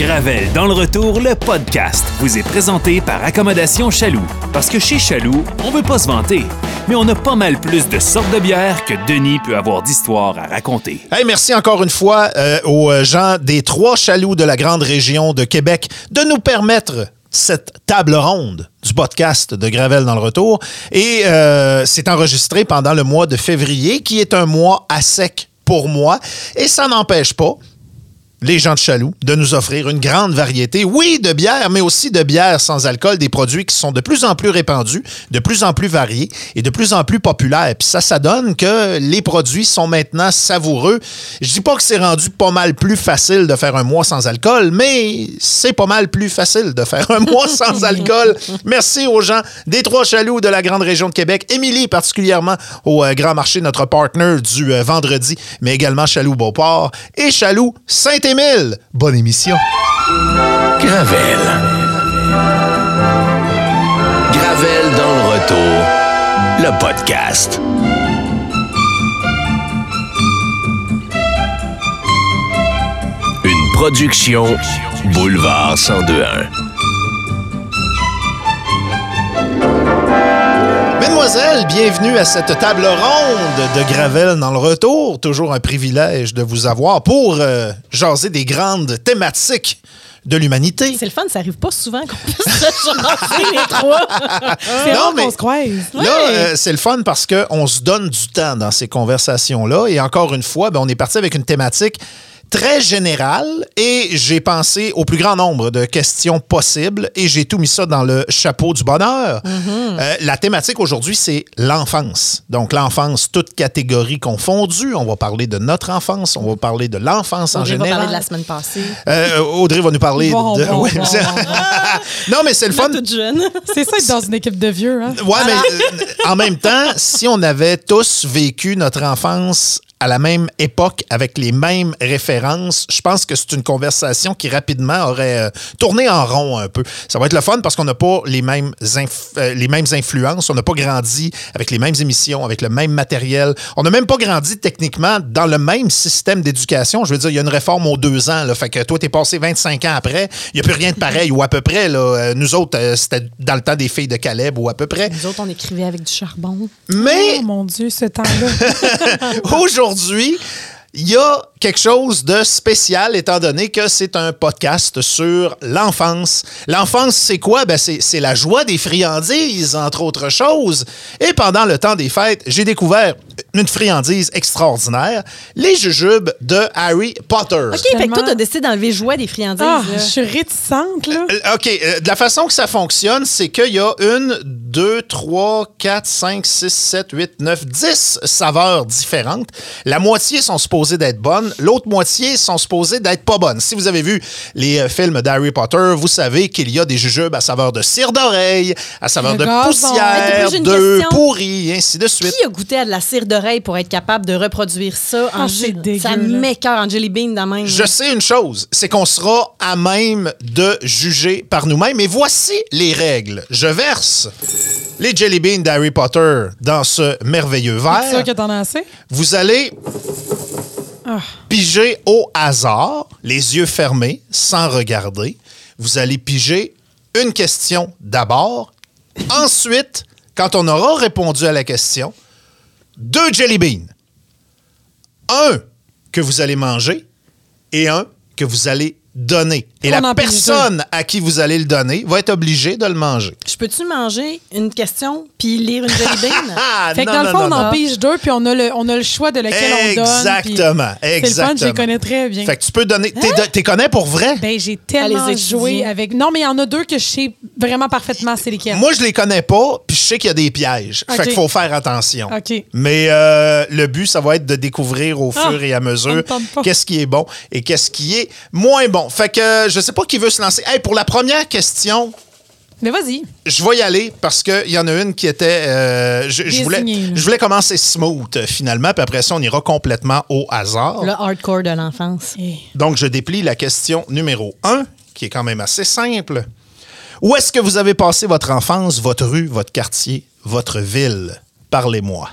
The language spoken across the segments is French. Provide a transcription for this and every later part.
Gravel dans le retour, le podcast, vous est présenté par Accommodation Chaloux. Parce que chez Chaloux, on veut pas se vanter, mais on a pas mal plus de sortes de bières que Denis peut avoir d'histoires à raconter. Hey, merci encore une fois euh, aux gens des trois chaloux de la grande région de Québec de nous permettre cette table ronde du podcast de Gravel dans le retour. Et euh, c'est enregistré pendant le mois de février, qui est un mois à sec pour moi. Et ça n'empêche pas les gens de Chaloux de nous offrir une grande variété, oui, de bières, mais aussi de bières sans alcool, des produits qui sont de plus en plus répandus, de plus en plus variés et de plus en plus populaires. Puis ça, ça donne que les produits sont maintenant savoureux. Je dis pas que c'est rendu pas mal plus facile de faire un mois sans alcool, mais c'est pas mal plus facile de faire un mois sans alcool. Merci aux gens des trois Chaloux de la grande région de Québec, Émilie particulièrement au euh, Grand Marché, notre partner du euh, vendredi, mais également Chaloux Beauport et Chaloux Bonne émission. Gravel. Gravel dans le retour. Le podcast. Une production Boulevard 1021. Bienvenue à cette table ronde de Gravel dans le retour. Toujours un privilège de vous avoir pour euh, jaser des grandes thématiques de l'humanité. C'est le fun, ça arrive pas souvent qu'on puisse se chanter les trois. C'est Non, mais- qu'on se croise. Là, euh, c'est le fun parce qu'on se donne du temps dans ces conversations-là. Et encore une fois, ben, on est parti avec une thématique très générale et j'ai pensé au plus grand nombre de questions possibles et j'ai tout mis ça dans le chapeau du bonheur. Euh, la thématique aujourd'hui, c'est l'enfance. Donc, l'enfance, toute catégorie confondue. On va parler de notre enfance, on va parler de l'enfance en Audrey va général. parler de la semaine passée. Euh, Audrey va nous parler Bon, de... bon, Ouais, bon, c'est- bon, bon. non, mais c'est le fun. toute jeune. C'est ça être dans une équipe de vieux, hein? Ouais, mais euh, en même temps, si on avait tous vécu notre enfance à la même époque, avec les mêmes références, je pense que c'est une conversation qui rapidement aurait euh, tourné en rond un peu. Ça va être le fun parce qu'on n'a pas les mêmes, euh, les mêmes influences, on n'a pas grandi avec les mêmes émissions, avec le même matériel. On n'a même pas grandi techniquement dans le même système d'éducation. Je veux dire, il y a une réforme aux deux ans, là, fait que toi, t'es passé 25 ans après, il n'y a plus rien de pareil, ou à peu près. Là, Euh, nous autres, euh, c'était dans le temps des filles de Caleb, ou à peu près. Nous autres, on écrivait avec du charbon. Mais Oh mon Dieu, ce temps-là. aujourd'hui, il y a quelque chose de spécial étant donné que c'est un podcast sur l'enfance. L'enfance, c'est quoi? Ben, c'est la joie des friandises, entre autres choses. Et pendant le temps des fêtes, j'ai découvert une friandise extraordinaire, les jujubes de Harry Potter. OK, fait que Tellement- toi, t'as décidé d'enlever jouet des friandises. Ah, je suis réticente, là. Euh, OK, euh, de la façon que ça fonctionne, c'est qu'il y a une, deux, trois, quatre, cinq, six, sept, huit, neuf, dix saveurs différentes. La moitié sont supposées d'être bonnes, l'autre moitié sont supposées d'être pas bonnes. Si vous avez vu les euh, films d'Harry Potter, vous savez qu'il y a des jujubes à saveur de cire d'oreille, à saveur Le de gazon. poussière, de question. pourri, et ainsi de suite. Qui a goûté à de la cire d'oreille pour être capable de reproduire ça en Ah, c'est ju- dégueu, Ça là. m'écoeure en jelly bean dans même. Je sais une chose, c'est qu'on sera à même de juger par nous-mêmes. Et voici les règles. Je verse les jelly beans d'Harry Potter dans ce merveilleux C'est verre. sûr que t'en as assez? Vous allez Ah. piger au hasard, les yeux fermés, sans regarder. Vous allez piger une question d'abord. Ensuite, quand on aura répondu à la question, deux jelly beans. Un que vous allez manger et un que vous allez donner. Et On la personne à qui vous allez le donner va être obligée de le manger. Je peux-tu manger une question puis lire une jelly bean? Ah, Fait que non, dans le fond, non, on en pige deux, puis on a le, on a le choix de lequel on donne. Exactement, C'est le fun, je exactement. les connais très bien. Fait que tu peux donner. T'es t'es connais pour vrai? Ben, j'ai tellement joué avec. Non, mais il y en a deux que je sais vraiment parfaitement c'est lesquels. Moi, je les connais pas, puis je sais qu'il y a des pièges. Fait Ok. qu'il faut faire attention. OK. Mais euh, le but, ça va être de découvrir au Ah, fur et à mesure qu'est-ce qui est bon et qu'est-ce qui est moins bon. Fait que euh, je sais pas qui veut se lancer. Hey, pour la première question, Mais vas-y. je vais y aller parce qu'il y en a une qui était. euh, je, je voulais, je commencer smooth euh, finalement, puis après ça, on ira complètement au hasard. Le hardcore de l'enfance. Eh. Donc, je déplie la question numéro 1, qui est quand même assez simple. Où est-ce que vous avez passé votre enfance, votre rue, votre quartier, votre ville? Parlez-moi.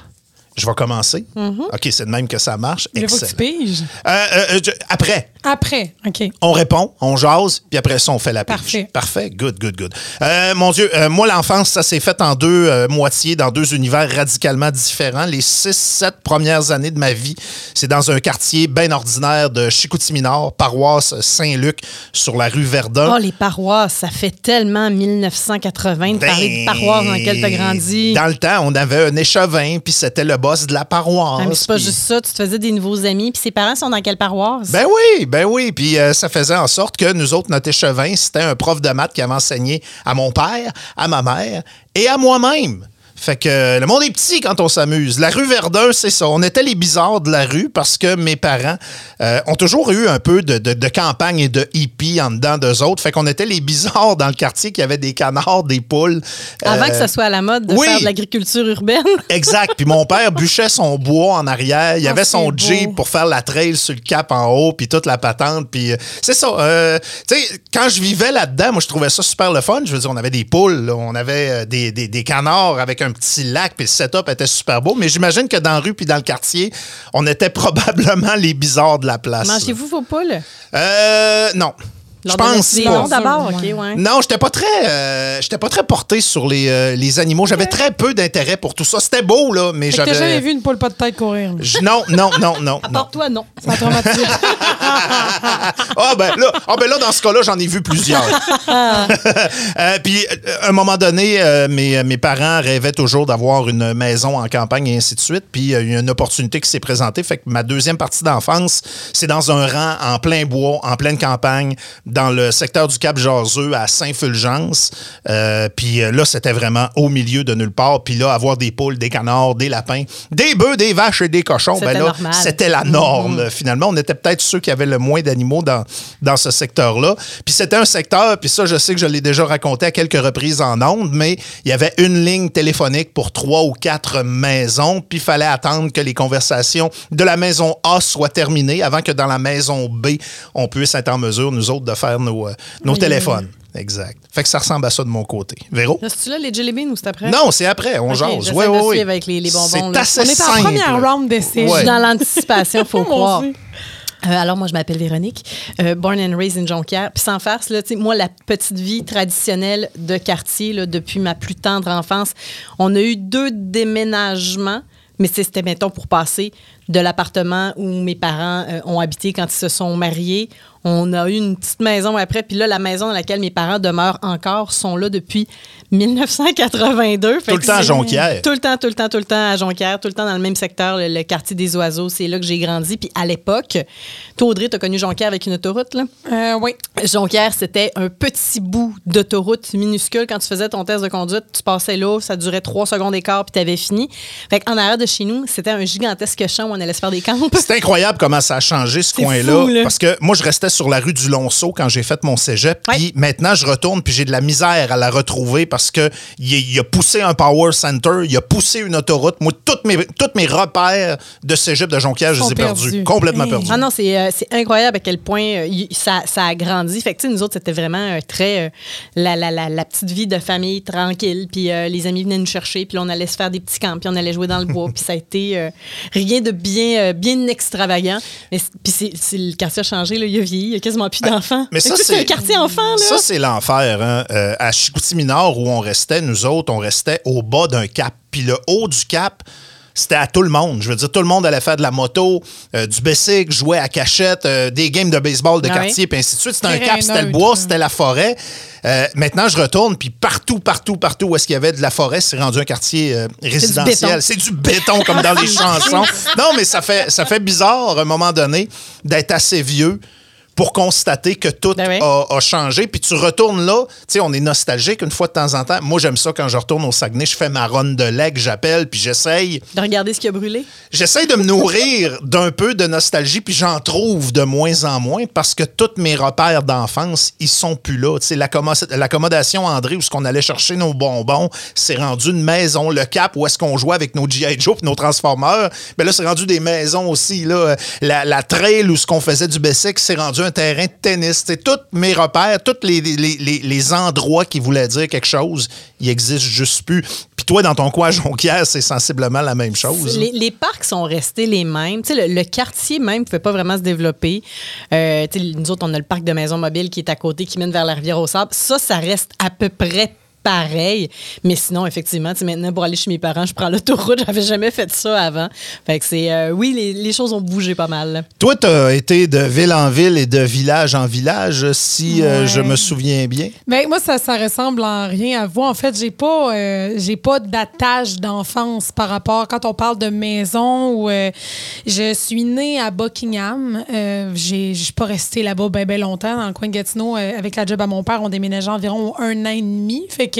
Je vais commencer. OK, c'est de même que ça marche. Il faut que tu Excellent. piges. Euh, euh, je- après, Après, OK. on répond, on jase, puis après ça, on fait la pige. Parfait. Parfait. Good, good, good. Euh, mon Dieu, euh, moi, l'enfance, ça s'est fait en deux euh, moitiés, dans deux univers radicalement différents. Les six, sept premières années de ma vie, c'est dans un quartier bien ordinaire de Chicoutimi-Nord, paroisse Saint-Luc, sur la rue Verdun. Oh, les paroisses, ça fait tellement 1980 de parler de paroisses dans lesquelles tu as grandi. Dans le temps, on avait un échevin, puis c'était le boss de la paroisse. Ah, mais c'est pas juste ça, tu te faisais des nouveaux amis. Puis ses parents sont dans quelle paroisse? Ben oui, ben oui. Puis euh, ça faisait en sorte que nous autres, notre échevin, c'était un prof de maths qui avait enseigné à mon père, à ma mère et à moi-même. Fait que euh, le monde est petit quand on s'amuse. La rue Verdun, c'est ça. On était les bizarres de la rue parce que mes parents euh, ont toujours eu un peu de, de- de campagne et de hippie en dedans d'eux autres. Fait qu'on était les bizarres dans le quartier qui avait des canards, des poules. Avant Euh, que ça soit à la mode de oui. faire de l'agriculture urbaine. Exact. Puis mon père bûchait son bois en arrière. Il y Ah, avait son. Jeep pour faire la trail sur le cap en haut, puis toute la patente. Puis euh, c'est ça. tu sais, quand je vivais là-dedans, moi, je trouvais ça super le fun. Je veux dire, on avait des poules, là, on avait des, des- des canards avec un petit lac, puis le setup était super beau. Mais j'imagine que dans la rue puis dans le quartier, on était probablement les bizarres de la place. Mangez-vous vos poules? Euh, non. Je pense donner- pas. Non, d'abord, OK, Ouais. Non, j'étais pas très, euh, j'étais pas très porté sur les, euh, les animaux. J'avais très peu d'intérêt pour tout ça. C'était beau là, mais j'avais. jamais vu une poule pas de tête courir. Non, non, non, non, À non. part toi, non. Ça m'a traumatisé. Ah ben là, ah ben là dans ce cas-là, j'en ai vu plusieurs. Euh, puis euh, à un moment donné, euh, mes, mes parents rêvaient toujours d'avoir une maison en campagne et ainsi de suite. Puis il y a une opportunité qui s'est présentée. Fait que ma deuxième partie d'enfance, c'est dans un rang en plein bois, en pleine campagne, dans le secteur du Cap Jaseux à Saint-Fulgence. Euh, puis euh, là, c'était vraiment au milieu de nulle part. Puis là, avoir des poules, des canards, des lapins, des bœufs, des vaches et des cochons, ben là, c'était la norme. Finalement, on était peut-être ceux qui avaient le moins d'animaux dans, dans ce secteur-là. Puis c'était un secteur, puis ça, je sais que je l'ai déjà raconté à quelques reprises en ondes, mais il y avait une ligne téléphonique pour trois ou quatre maisons, puis il fallait attendre que les conversations de la maison A soient terminées avant que dans la maison B, on puisse être en mesure, nous autres, de faire nos, euh, nos téléphones. Exact. Fait que ça ressemble à ça de mon côté. Véro? Là, C'est-tu là les jelly beans ou c'est après? Non, c'est après, on Ok, jase. ouais. suivre avec les- les bonbons, C'est assez On est en simple. première round d'essai. Ouais. Je suis dans l'anticipation, faut croire. Euh, alors, moi, je m'appelle Véronique, euh, born and raised in Jonquière. Puis sans farce, là, tu sais, moi, la petite vie traditionnelle de quartier, là, depuis ma plus tendre enfance, on a eu deux déménagements, mais c'était, mettons, pour passer de l'appartement où mes parents euh, ont habité quand ils se sont mariés. On a eu une petite maison après, puis là, la maison dans laquelle mes parents demeurent encore sont là depuis 1982. Fait Tout le temps à Jonquière. Tout le temps, tout le temps, tout le temps à Jonquière, tout le temps dans le même secteur, le, le quartier des oiseaux. C'est là que j'ai grandi. Puis à l'époque, toi, Audrey, t'as connu Jonquière avec une autoroute, là? Euh, oui. Jonquière, c'était un petit bout d'autoroute minuscule. Quand tu faisais ton test de conduite, tu passais là, ça durait trois secondes d'écart, puis t'avais fini. Fait qu'en arrière de chez nous, c'était un gigantesque champ où on allait se faire des camps. C'est incroyable comment ça a changé ce coin-là. Parce que moi, je restais sur la rue du Lonceau quand j'ai fait mon cégep. Puis maintenant, je retourne puis j'ai de la misère à la retrouver parce que il, a poussé un power center, il a poussé une autoroute. Moi, tous mes, tous mes repères de cégep de Jonquière, je les ai perdus. Complètement Hey. perdus. Ah non, c'est euh, incroyable à quel point euh, ça, ça a grandi. Fait que, tu sais, nous autres, c'était vraiment euh, très la, la, la, la petite vie de famille tranquille. Puis les amis venaient nous chercher, puis on allait se faire des petits camps, puis on allait jouer dans le bois. puis ça a été rien de bien, euh, bien extravagant. Mais puis le quartier a changé, là, il a vieilli, il y a quasiment plus d'enfants. Ah, Mais ça, c'est un quartier enfant, là. Ça, c'est l'enfer. Hein? Euh, à Chicoutimi-Nord, où on restait, nous autres, on restait au bas d'un cap. Puis le haut du cap, c'était à tout le monde. Je veux dire, tout le monde allait faire de la moto, euh, du bicycle, jouer à cachette, euh, des games de baseball de Ah quartier, puis ainsi de suite. C'était un cap, c'était le bois, c'était la forêt. Euh, maintenant, je retourne, puis partout, partout, partout où est-ce qu'il y avait de la forêt, c'est rendu un quartier euh, résidentiel. C'est du béton, comme dans les chansons. Non, mais ça fait, ça fait bizarre, à un moment donné, d'être assez vieux pour constater que tout Ben oui. a, a changé. Puis tu retournes là, tu sais, on est nostalgique une fois de temps en temps. Moi, j'aime ça quand je retourne au Saguenay, je fais ma run de leg, j'appelle, puis j'essaye. De regarder ce qui a brûlé? J'essaye de me nourrir d'un peu de nostalgie, puis j'en trouve de moins en moins parce que tous mes repères d'enfance, ils sont plus là. Tu sais, l'accommo- l'accommodation André, où ce qu'on allait chercher nos bonbons, c'est rendu une maison. Le cap, où est-ce qu'on jouait avec nos G.I. Joe puis nos Transformers, ben là, c'est rendu des maisons aussi. Là. La, la trail, où ce qu'on faisait du bicycle, c'est rendu un terrain de tennis. Tous mes repères, tous les, endroits qui voulaient dire quelque chose, ils existent juste plus. Puis toi, dans ton coin à Jonquière, c'est sensiblement la même chose. Les, parcs sont restés les mêmes. Le, le quartier même ne pouvait pas vraiment se développer. Euh, nous autres, on a le parc de maisons mobiles qui est à côté, qui mène vers la rivière au sable. Ça, ça reste à peu près pareil. Mais sinon, effectivement, tu sais, maintenant, pour aller chez mes parents, je prends l'autoroute. J'avais jamais fait ça avant. Fait que c'est... euh, oui, les, les choses ont bougé pas mal. Toi, tu as été de ville en ville et de village en village, si euh, je me souviens bien. Ben, moi, ça, ça ressemble en rien à vous. En fait, j'ai pas, euh, j'ai pas d'attache d'enfance par rapport quand on parle de maison où euh, je suis née à Buckingham. Euh, j'ai, je suis pas restée là-bas bien ben longtemps dans le coin de Gatineau euh, avec la job à mon père. On déménageait environ un an et demi. Fait que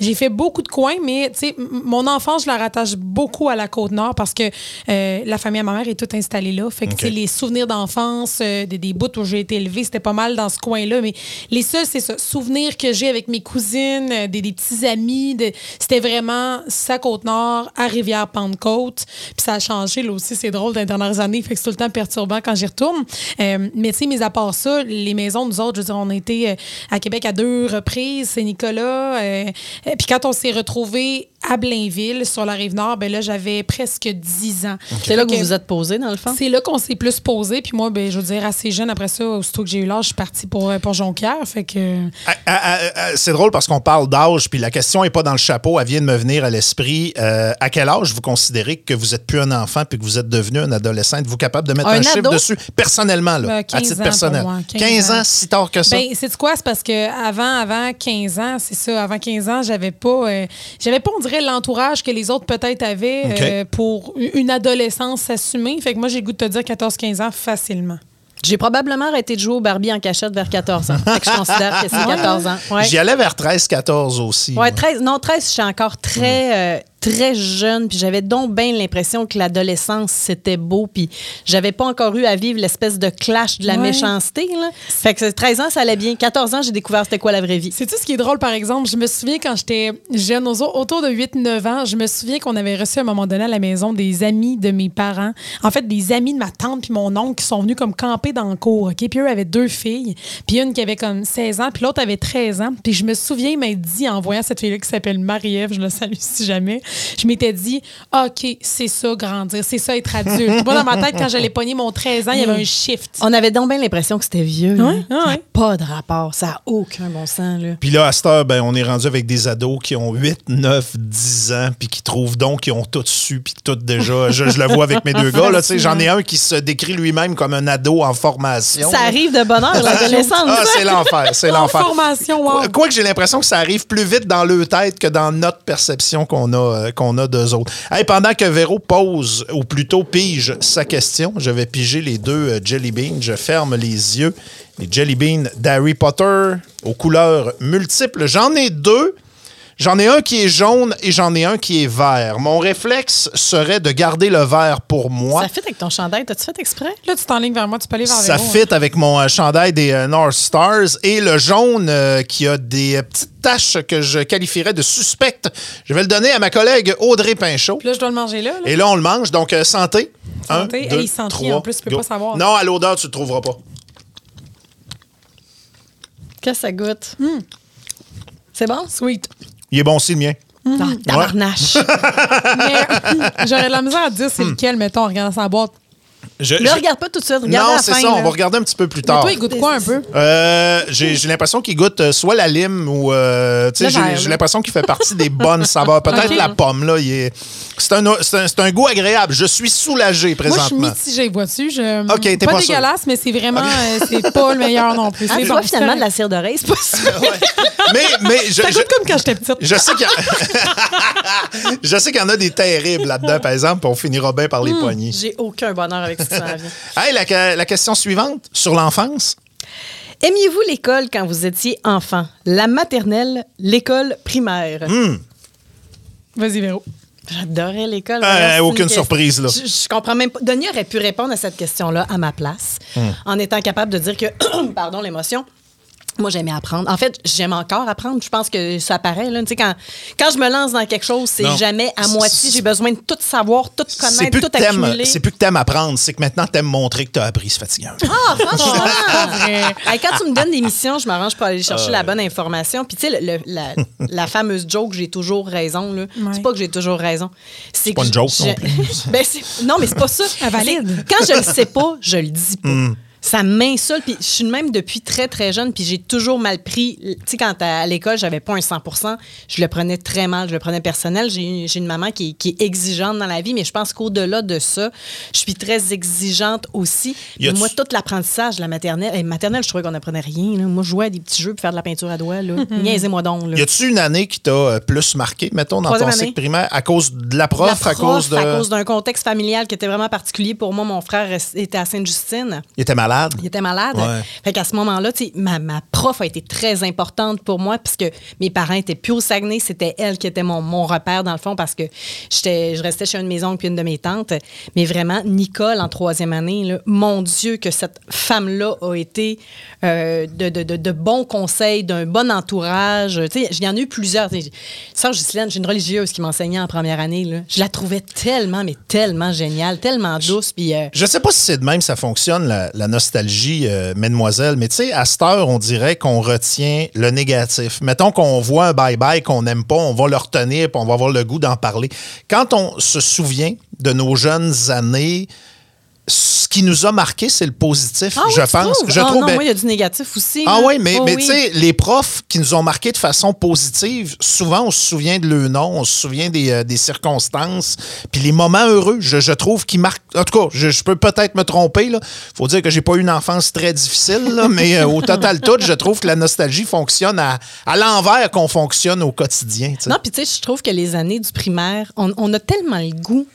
j'ai fait beaucoup de coins, mais tu sais, mon enfance, je la rattache beaucoup à la côte nord parce que euh, la famille à ma mère est toute installée là. Fait que les souvenirs d'enfance, euh, des, des bouts où j'ai été élevée, c'était pas mal dans ce coin-là. Mais les seuls, c'est ça, souvenirs que j'ai avec mes cousines, euh, des, des petits amis, de- c'était vraiment sa côte nord à Rivière-Pentecôte. Puis ça a changé, là aussi, c'est drôle, dans les dernières années. Fait que c'est tout le temps perturbant quand j'y retourne. Mais tu sais, mis à part ça, les maisons, nous autres, je veux dire, on a été à Québec à deux reprises, euh, euh, puis quand on s'est retrouvés à Blainville, sur la rive nord, ben là, j'avais presque 10 ans. C'est là que vous vous êtes posé, dans le fond? c'est là qu'on s'est plus posé. Puis moi, ben, je veux dire, assez jeune après ça, aussitôt que j'ai eu l'âge, je suis partie pour, euh, pour Jonquière. Fait que. Ah, ah, ah, C'est drôle parce qu'on parle d'âge, puis la question n'est pas dans le chapeau, elle vient de me venir à l'esprit. Euh, à quel âge vous considérez que vous êtes plus un enfant puis que vous êtes devenu un adolescent? Êtes-vous capable de mettre un, Un chiffre dessus? Personnellement, là, Ben, à 15 titre ans personnel? pour moi, 15, 15 ans, ans. si tard que ça? Ben, c'est quoi? C'est parce que avant, avant 15 ans, c'est ça, avant 15 ans, j'avais pas, euh, j'avais pas, on dirait, l'entourage que les autres peut-être avaient OK. euh, pour une adolescence assumée. Fait que moi, j'ai le goût de te dire 14-15 ans facilement. J'ai probablement arrêté de jouer au Barbie en cachette vers 14 ans. Fait que je considère que c'est 14 ans. Ouais. J'y allais vers 13-14 aussi. Ouais, 13, non, 13, je suis encore très, euh, très jeune. Puis j'avais donc bien l'impression que l'adolescence, c'était beau. Puis j'avais pas encore eu à vivre l'espèce de clash de la Ouais. méchanceté. Là. Fait que 13 ans, ça allait bien. 14 ans, j'ai découvert c'était quoi la vraie vie. C'est-tu ce qui est drôle, par exemple? Je me souviens quand j'étais jeune, autour de 8-9 ans, je me souviens qu'on avait reçu à un moment donné à la maison des amis de mes parents. En fait, des amis de ma tante puis mon oncle qui sont venus comme camper dans le cours. OK? Puis eux avaient deux filles. Puis une qui avait comme 16 ans, puis l'autre avait 13 ans. Puis je me souviens m'être dit, en voyant cette fille-là qui s'appelle Marie-Ève, je la salue si jamais, je m'étais dit, OK, c'est ça, grandir. C'est ça, être adulte. Moi, dans ma tête, quand j'allais pogner mon 13 ans, il y avait un shift. On avait donc bien l'impression que c'était vieux. Ouais, ouais. Pas de rapport. Ça n'a aucun bon sens. Là. Puis là, à cette heure, ben, on est rendu avec des ados qui ont 8, 9, 10 ans, puis qui trouvent donc qu'ils ont tout su, puis tout déjà. Je, je le vois avec mes deux gars. là, tu sais, J'en ai un qui se décrit lui-même comme un ado en formation. Ça arrive de bonne heure, l'adolescence. Ah, c'est l'enfer, c'est En l'enfer. formation, wow. Quoi- Quoique j'ai l'impression que ça arrive plus vite dans leur tête que dans notre perception qu'on a, euh, qu'on a d'eux autres. Pendant que Véro pose, ou plutôt pige sa question, je vais piger les deux euh, Jelly Beans. Je ferme les yeux. Les Jelly Beans d'Harry Potter aux couleurs multiples. J'en ai deux. J'en ai un qui est jaune et j'en ai un qui est vert. Mon réflexe serait de garder le vert pour moi. Ça fit avec ton chandail. T'as-tu fait exprès? Là, tu t'enlignes vers moi, tu peux aller vers Ça Véro, hein. fit avec mon euh, chandail des euh, North Stars et le jaune euh, qui a des euh, petites taches que je qualifierais de suspectes. Je vais le donner à ma collègue Audrey Pinchot. Puis là, je dois le manger là. là. Et là, on le mange. Donc, euh, santé. Santé. Un, deux, Hey, santé, trois, en plus, tu peux go. pas savoir. Non, à l'odeur, tu le trouveras pas. Qu'est-ce que ça goûte? Hmm. C'est bon? Sweet. Il est bon aussi, le mien. Ah, tabarnache. Mais j'aurais de la misère à dire c'est lequel, mettons, en regardant sa boîte. Je- Le je- regarde pas tout de suite. Regarde Non, c'est ça. On va regarder un petit peu plus Mais tard. toi, il goûte quoi un peu? Euh, j'ai l'impression qu'il goûte euh, soit la lime ou euh, tu sais, Le j'ai l'impression qu'il fait partie des bonnes saveurs. Peut-être la pomme là, il est c'est un, c'est un c'est un goût agréable. Je suis soulagé Moi, je suis présentement. mitigée, vois-tu? Je... Ok, t'es pas sûr. dégueulasse, mais c'est vraiment... euh, c'est pas le meilleur non plus. Ah, C'est bon, c'est finalement, de la cire d'oreille, c'est pas ça. mais mais je, Ça comme quand j'étais petite. je sais qu'il y a- je sais qu'il y en a des terribles là-dedans par exemple, puis on finira bien par les poignées. J'ai aucun bonheur avec que ça. Hey, la, la question suivante sur l'enfance. Aimiez-vous l'école quand vous étiez enfant? La maternelle, l'école primaire? Hmm. Vas-y, Véro. J'adorais l'école. Euh, une aucune question- surprise, là. Je, je comprends même pas. Denis aurait pu répondre à cette question-là à ma place, Hmm. en étant capable de dire que, pardon, l'émotion, Moi, j'aimais apprendre. En fait, j'aime encore apprendre. Je pense que ça paraît. Là. Tu sais, Quand, quand je me lance dans quelque chose, c'est jamais à moitié. J'ai besoin de tout savoir, tout connaître, tout accumuler. c'est plus que t'aimes apprendre, c'est que maintenant t'aimes montrer que t'as appris. C'est fatigant. Ah, franchement! Hey, quand tu me donnes des missions, je m'arrange pour aller chercher Ah, la bonne information. Puis, tu sais, la, la fameuse joke, j'ai toujours raison. Là. Ouais. C'est pas que j'ai toujours raison. C'est pas une joke non plus. Ben, non, mais c'est pas ça. Elle valide. Quand je le sais pas, je le dis pas. Hmm. Ça m'insulte. Puis je suis même depuis très, très jeune. Puis j'ai toujours mal pris. Tu sais, quand à l'école, j'avais pas un 100% je le prenais très mal. Je le prenais personnel. J'ai une, j'ai une maman qui, est- qui est exigeante dans la vie. Mais je pense qu'au-delà de ça, je suis très exigeante aussi. Moi, tout l'apprentissage de la maternelle. maternelle, je trouvais qu'on apprenait rien. là. Moi, je jouais à des petits jeux pour faire de la peinture à doigts. Là. Niaisez-moi donc. Là. Y a-tu une année qui t'a euh, plus marqué, mettons, dans Troisième ton cycle primaire, à cause de la prof, La à cause de. à cause d'un contexte familial qui était vraiment particulier pour moi. Mon frère était à Sainte-Justine. Il était malade? Il était malade. Ouais. Fait qu'à ce moment-là, tu sais, ma, ma prof a été très importante pour moi puisque mes parents étaient plus au Saguenay. C'était elle qui était mon, mon repère, dans le fond, parce que j'étais, je restais chez une maison puis une de mes tantes. Mais vraiment, Nicole, en troisième année, là, mon Dieu, que cette femme-là a été euh, de, de, de, de bons conseils, d'un bon entourage. Tu sais, il y en a eu plusieurs. Sœur Ghislaine, j'ai une religieuse qui m'enseignait en première année. Là. Je la trouvais tellement, mais tellement géniale, tellement douce. Puis, euh, Je sais pas si c'est de même ça fonctionne, la, la nostalgie, euh, mesdemoiselles, mais tu sais, à cette heure, on dirait qu'on retient le négatif. Mettons qu'on voit un bye-bye qu'on n'aime pas, on va le retenir puis on va avoir le goût d'en parler. Quand on se souvient de nos jeunes années, ce qui nous a marqué, c'est le positif, Ah oui, je pense. trouves? Je Ah trouve, non, ben, moi, il y a du négatif aussi. Ah là. oui, mais, Oh mais oui. tu sais, les profs qui nous ont marqués de façon positive, souvent, on se souvient de leur nom, on se souvient des, euh, des circonstances, puis les moments heureux, je, je trouve, qui marquent. En tout cas, je, je peux peut-être me tromper, là. faut dire que j'ai pas eu une enfance très difficile, là, mais euh, au total tout, je trouve que la nostalgie fonctionne à, à l'envers qu'on fonctionne au quotidien. Non, puis tu sais, je trouve que les années du primaire, on, on a tellement le goût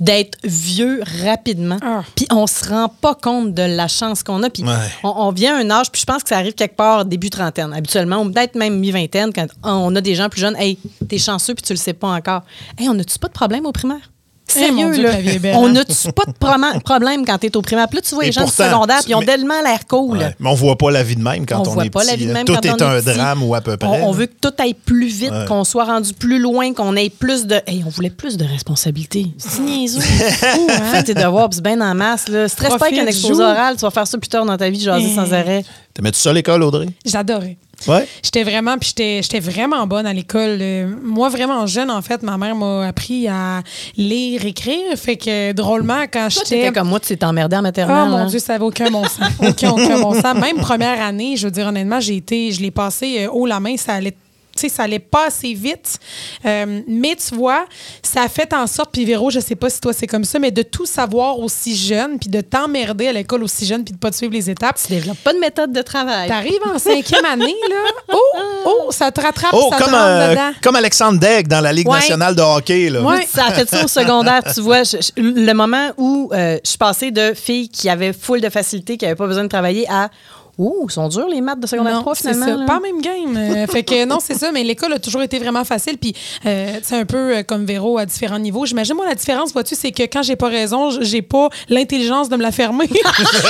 d'être vieux rapidement. Ah. Puis on se rend pas compte de la chance qu'on a. Puis Ouais. on, on vient à un âge, puis je pense que ça arrive quelque part début trentaine, habituellement, ou peut-être même mi-vingtaine, quand on a des gens plus jeunes. Hey, t'es chanceux, puis tu le sais pas encore. Hey, on a-tu pas de problème au primaire? Eh, Sérieux, Dieu, là. on hein? n'a-tu pas de problème quand t'es au primaire? Puis là, tu vois Et les gens pourtant, du secondaire, puis ils ont mais- tellement l'air cool. Ouais, Mais on voit pas la vie de même quand on on, voit est pas la vie de même Tout quand est on un est petit. drame ou à peu près. On, veut que tout aille plus vite, Ouais. qu'on soit rendu plus loin, qu'on ait plus de. Hey, on voulait plus de responsabilités. C'est niaiseux. Hein? Fais tes devoirs, puis c'est bien en masse. Là. Stresse pas avec un exposé oral, tu vas faire ça plus tard dans ta vie, jaser Eh. sans arrêt. T'aimais-tu ça l'école, Audrey? J'adorais. Ouais. J'étais vraiment, puis j'étais, j'étais vraiment bonne à l'école. Euh, Moi, vraiment jeune, en fait, ma mère m'a appris à lire, écrire. Fait que drôlement, quand j'étais. comme moi, tu t'es emmerdé en maternelle. Oh mon hein? Dieu, ça n'avait aucun bon sens. Aucun, aucun bon sens. Même première année, je veux dire honnêtement, j'ai été, je l'ai passé euh, haut la main, ça allait. Tu sais, ça allait pas assez vite. Euh, mais tu vois, ça a fait en sorte, puis Véro, je sais pas si toi c'est comme ça, mais de tout savoir aussi jeune, puis de t'emmerder à l'école aussi jeune, puis de pas te suivre les étapes. Tu développes pas de méthode de travail. T'arrives en cinquième année, là. Oh, oh, ça te rattrape, Oh, ça comme, te rentre euh, dedans. comme Alexandre Degg dans la Ligue Ouais. nationale de hockey. Là. Ouais. Ça a fait ça au secondaire, tu vois. je- je- le moment où euh, je suis passée de filles qui avaient full de facilité, qui n'avaient pas besoin de travailler, à Ouh, ils sont durs les maths de secondaire Non, 3 c'est finalement. ça. Pas même game. Euh, fait que non, c'est ça. Mais l'école a toujours été vraiment facile. Puis euh, c'est un peu euh, comme Véro à différents niveaux. J'imagine, moi, la différence, vois-tu, c'est que quand j'ai pas raison, j'ai pas l'intelligence de me la fermer.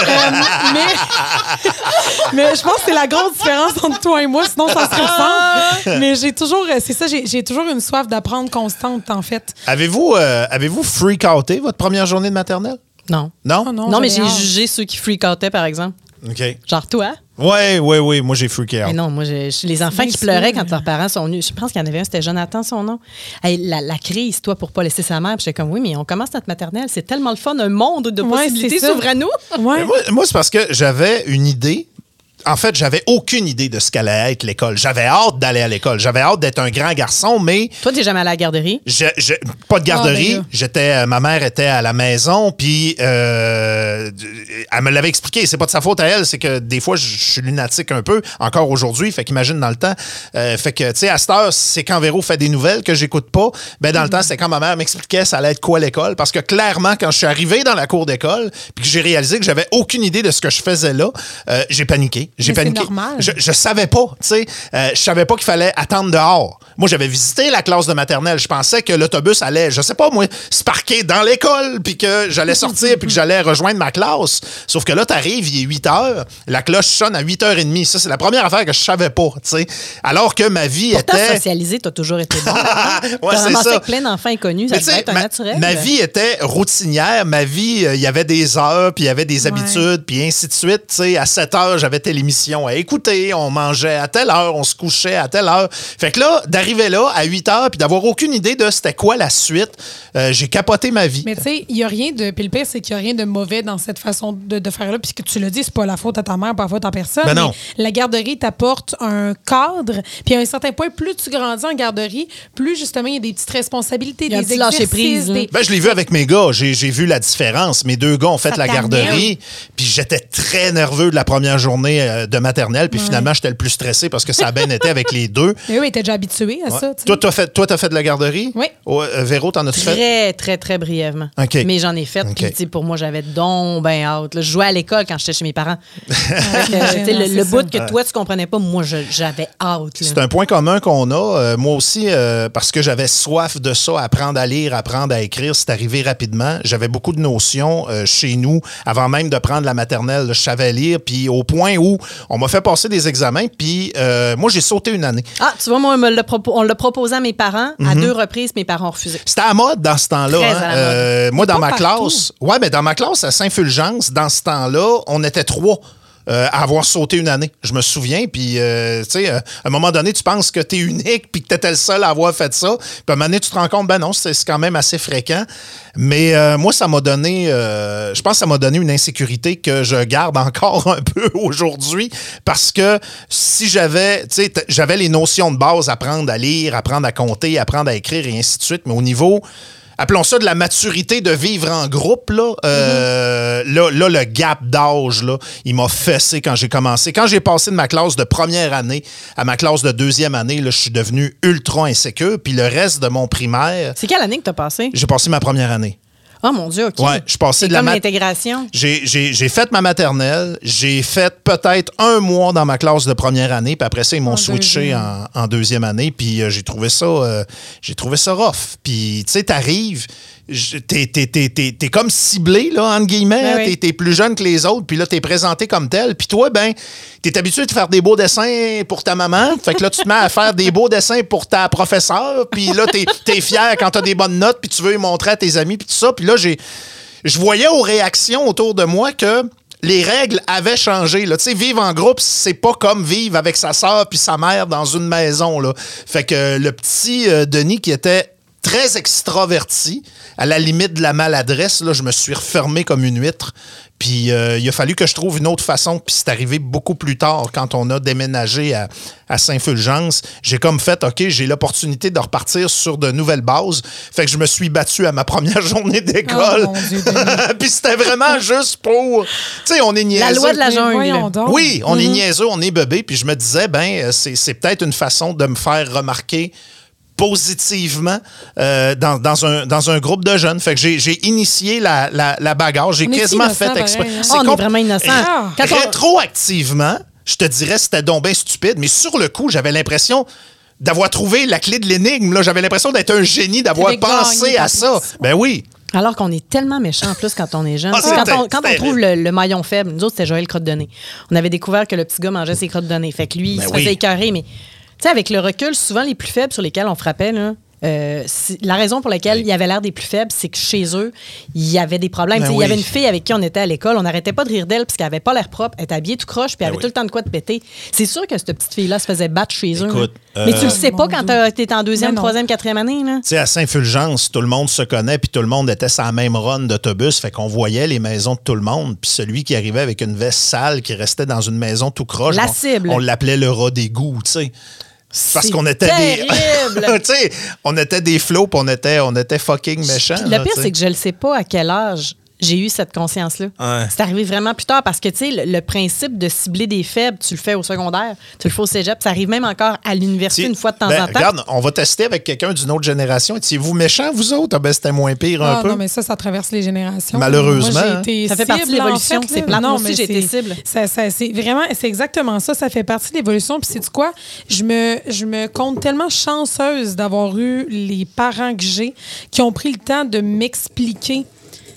Euh, mais, mais je pense que c'est la grosse différence entre toi et moi. Sinon, ça se ressemble. Mais j'ai toujours, euh, c'est ça, j'ai toujours une soif d'apprendre constante, en fait. Avez-vous euh, avez-vous freak outé votre première journée de maternelle? Non. Non? Oh non. Non, mais j'ai jugé ceux qui freak-outaient, par exemple. OK. Genre toi? Oui, oui, oui. Moi, j'ai freaké out. Mais non, moi, je- je- les enfants qui pleuraient quand leurs parents sont venus. Je pense qu'il y en avait un, c'était Jonathan, son nom. Hey, la, la crise, toi, pour pas laisser sa mère. Puis j'étais comme, oui, mais on commence notre maternelle. C'est tellement le fun, un monde de possibilités s'ouvre à nous. Ouais. Mais Moi, moi, c'est parce que j'avais une idée. En fait, j'avais aucune idée de ce qu'allait être l'école. J'avais hâte d'aller à l'école. J'avais hâte d'être un grand garçon, mais Toi, t'es jamais allé à la garderie? je, je- pas de garderie. Ah, ben là. J'étais, euh, ma mère était à la maison, puis euh, elle me l'avait expliqué. C'est pas de sa faute à elle, c'est que des fois je je suis lunatique un peu, encore aujourd'hui. Fait qu'imagine dans le temps. Euh, fait que tu sais, à cette heure, c'est quand Véro fait des nouvelles que j'écoute pas. Ben dans le temps, c'est quand ma mère m'expliquait ça allait être quoi l'école, parce que clairement, quand je suis arrivé dans la cour d'école, puis que j'ai réalisé que j'avais aucune idée de ce que je faisais là, euh, j'ai paniqué. J'ai paniqué. normal. Je, je savais pas, tu sais. Euh, je savais pas qu'il fallait attendre dehors. Moi, j'avais visité la classe de maternelle. Je pensais que l'autobus allait, je sais pas, moi, se parquer dans l'école, puis que j'allais sortir, puis que j'allais rejoindre ma classe. Sauf que là, t'arrives, il est 8 heures, la cloche sonne à 8h30. Ça, c'est la première affaire que je savais pas, tu sais. Alors que ma vie Pourtant, était. socialisé, t'as toujours été bon. Ouais, T'as c'est ça. plein d'enfants inconnus, ça devait être un ma, naturel. ma vie était routinière. Ma vie, euh, il y avait des heures, puis il y avait des Ouais. habitudes, puis ainsi de suite. Tu sais, à 7 heures, j'avais telle à écouter. On mangeait à telle heure, on se couchait à telle heure. Fait que là, d'arriver là à 8 heures, puis d'avoir aucune idée de c'était quoi la suite, euh, j'ai capoté ma vie. Mais tu sais, il n'y a rien de. Puis le pire, c'est qu'il n'y a rien de mauvais dans cette façon de, de faire là. Puisque tu le dis, c'est pas la faute à ta mère, pas la faute à personne. Ben non. Mais la garderie t'apporte un cadre. Puis à un certain point, plus tu grandis en garderie, plus justement, il y a des petites responsabilités, des exercices. prise, là. des- Ben, je l'ai vu avec mes gars. J'ai vu la différence. Mes deux gars ont fait Ça la garderie. Puis j'étais très nerveux de la première journée euh, de maternelle. Puis finalement, j'étais le plus stressé parce que ça a bien été avec les deux. Mais oui, t'es déjà habitué à Ouais. ça. Toi, t'as fait, toi, t'as fait de la garderie? Oui. Oh, Véro, t'en as-tu fait? Très, très, très brièvement. OK. Mais j'en ai fait. OK. Puis, pour moi, j'avais donc ben hâte. là. Je jouais à l'école quand j'étais chez mes parents. Que, le, le bout que toi, tu comprenais pas, moi, j'avais hâte. là. C'est un point commun qu'on a. Euh, moi aussi, euh, parce que j'avais soif de ça, apprendre à lire, apprendre à écrire, c'est arrivé rapidement. J'avais beaucoup de notions euh, chez nous, avant même de prendre la maternelle. Je savais lire, puis au point où on m'a fait passer des examens, puis euh, moi, j'ai sauté une année. Ah, tu vois, moi, on me l'a propo- on l'a proposé à mes parents. À deux reprises, mes parents ont refusé. C'était à mode dans ce temps-là. Hein. Euh, moi, dans ma partout. classe, ouais, mais dans ma classe à Saint-Fulgence, dans ce temps-là, on était trois. Euh, avoir sauté une année. Je me souviens, puis, euh, tu sais, euh, à un moment donné, tu penses que tu es unique, puis que tu le seul à avoir fait ça. Puis à un moment donné, tu te rends compte, ben non, c'est quand même assez fréquent. Mais euh, moi, ça m'a donné, je pense que ça m'a donné une insécurité que je garde encore un peu aujourd'hui, parce que si j'avais, tu sais, j'avais les notions de base, apprendre à lire, apprendre à compter, apprendre à écrire et ainsi de suite, mais au niveau appelons ça de la maturité de vivre en groupe, là, euh, là, là, le gap d'âge, là, il m'a fessé quand j'ai commencé. Quand j'ai passé de ma classe de première année à ma classe de deuxième année, là, je suis devenu ultra insécure. Puis le reste de mon primaire, C'est quelle année que tu as passé? j'ai passé ma première année. Oh mon Dieu, OK. Ouais, je C'est de la l'intégration. J'ai, fait ma maternelle, j'ai fait peut-être un mois dans ma classe de première année, puis après ça, ils m'ont En switché deuxième. en, en deuxième année, puis euh, j'ai trouvé ça euh, j'ai trouvé ça rough. Puis, tu sais, t'arrives, t'es, t'es, t'es, t'es- t'es comme ciblé, là, entre guillemets, Ben oui. t'es plus jeune que les autres, puis là, t'es présenté comme tel, puis toi, ben, t'es habitué de faire des beaux dessins pour ta maman, fait que là, tu te mets à faire des beaux dessins pour ta professeure, puis là, t'es, t'es fier quand t'as des bonnes notes, puis tu veux les montrer à tes amis, puis tout ça, puis là, j'ai je voyais aux réactions autour de moi que les règles avaient changé. Là. Tu sais, vivre en groupe, c'est pas comme vivre avec sa sœur puis sa mère dans une maison. Là. Fait que le petit euh, Denis qui était très extraverti, à la limite de la maladresse, là, je me suis refermé comme une huître. Puis euh, il a fallu que je trouve une autre façon. Puis c'est arrivé beaucoup plus tard quand on a déménagé à, à Saint-Fulgence. J'ai comme fait, OK, j'ai l'opportunité de repartir sur de nouvelles bases. Fait que je me suis battu à ma première journée d'école. Oh. Puis c'était vraiment juste pour. Tu sais, on est niaiseux. La loi de la jungle. Oui, on est niaiseux, on est bébé. Puis je me disais, ben, euh, c'est c'est peut-être une façon de me faire remarquer positivement euh, dans, dans un, dans un groupe de jeunes. Fait que j'ai j'ai initié la, la, la bagarre. J'ai quasiment innocent, fait exprès. hein. Oh, on est compl- vraiment innocent. Ah. Quand on- Rétroactivement, je te dirais c'était donc bien stupide, mais sur le coup, j'avais l'impression d'avoir trouvé la clé de l'énigme. là. J'avais l'impression d'être un génie, d'avoir pensé à ça. Ben oui. Alors qu'on est tellement méchant en plus quand on est jeune. Ah, quand, on, quand on trouve le, le maillon faible, nous autres, c'était Joël Crotte de nez. On avait découvert que le petit gars mangeait ses crottes de nez. Fait que lui, il Ben se oui. faisait écœurer. Mais tu sais, avec le recul, souvent les plus faibles sur lesquels on frappait, là, euh, la raison pour laquelle il y avait l'air des plus faibles, c'est que chez eux, il y avait des problèmes. Ben Il y avait une fille avec qui on était à l'école, on n'arrêtait pas de rire d'elle parce qu'elle avait pas l'air propre, elle était habillée tout croche, puis elle Ben avait oui. tout le temps de quoi de péter. C'est sûr que cette petite fille-là se faisait battre chez eux. Mais euh, tu le sais pas quand Dieu. tu es en deuxième, Ben non. troisième, quatrième année. Là. Tu sais, à Saint-Fulgence, tout le monde se connaît, puis tout le monde était sur la même run d'autobus. Fait qu'on voyait les maisons de tout le monde. Puis celui qui arrivait avec une veste sale, qui restait dans une maison tout croche, La on- cible. on l'appelait le rat d'égout, tu sais. Parce qu'on était terrible. des. tu sais, on était des flots, on était, on était fucking méchants. Le pire, c'est que je ne sais pas à quel âge j'ai eu cette conscience-là. Ouais. C'est arrivé vraiment plus tard parce que, tu sais, le, le principe de cibler des faibles, tu le fais au secondaire, tu le fais au cégep, ça arrive même encore à l'université Si- une fois de temps ben, en temps. Regarde, on va tester avec quelqu'un d'une autre génération. Étiez-vous méchant, vous autres? Ah, ben, c'était moins pire un Ah, peu. non, mais ça, ça traverse les générations. Malheureusement, Moi, hein. j'ai été Ça fait partie de en l'évolution. fait, C'est. Non, mais j'ai été cible. Ça, ça- c'est vraiment, c'est exactement ça. Ça fait partie de l'évolution. Puis, c'est quoi? Je me, je me compte tellement chanceuse d'avoir eu les parents que j'ai qui ont pris le temps de m'expliquer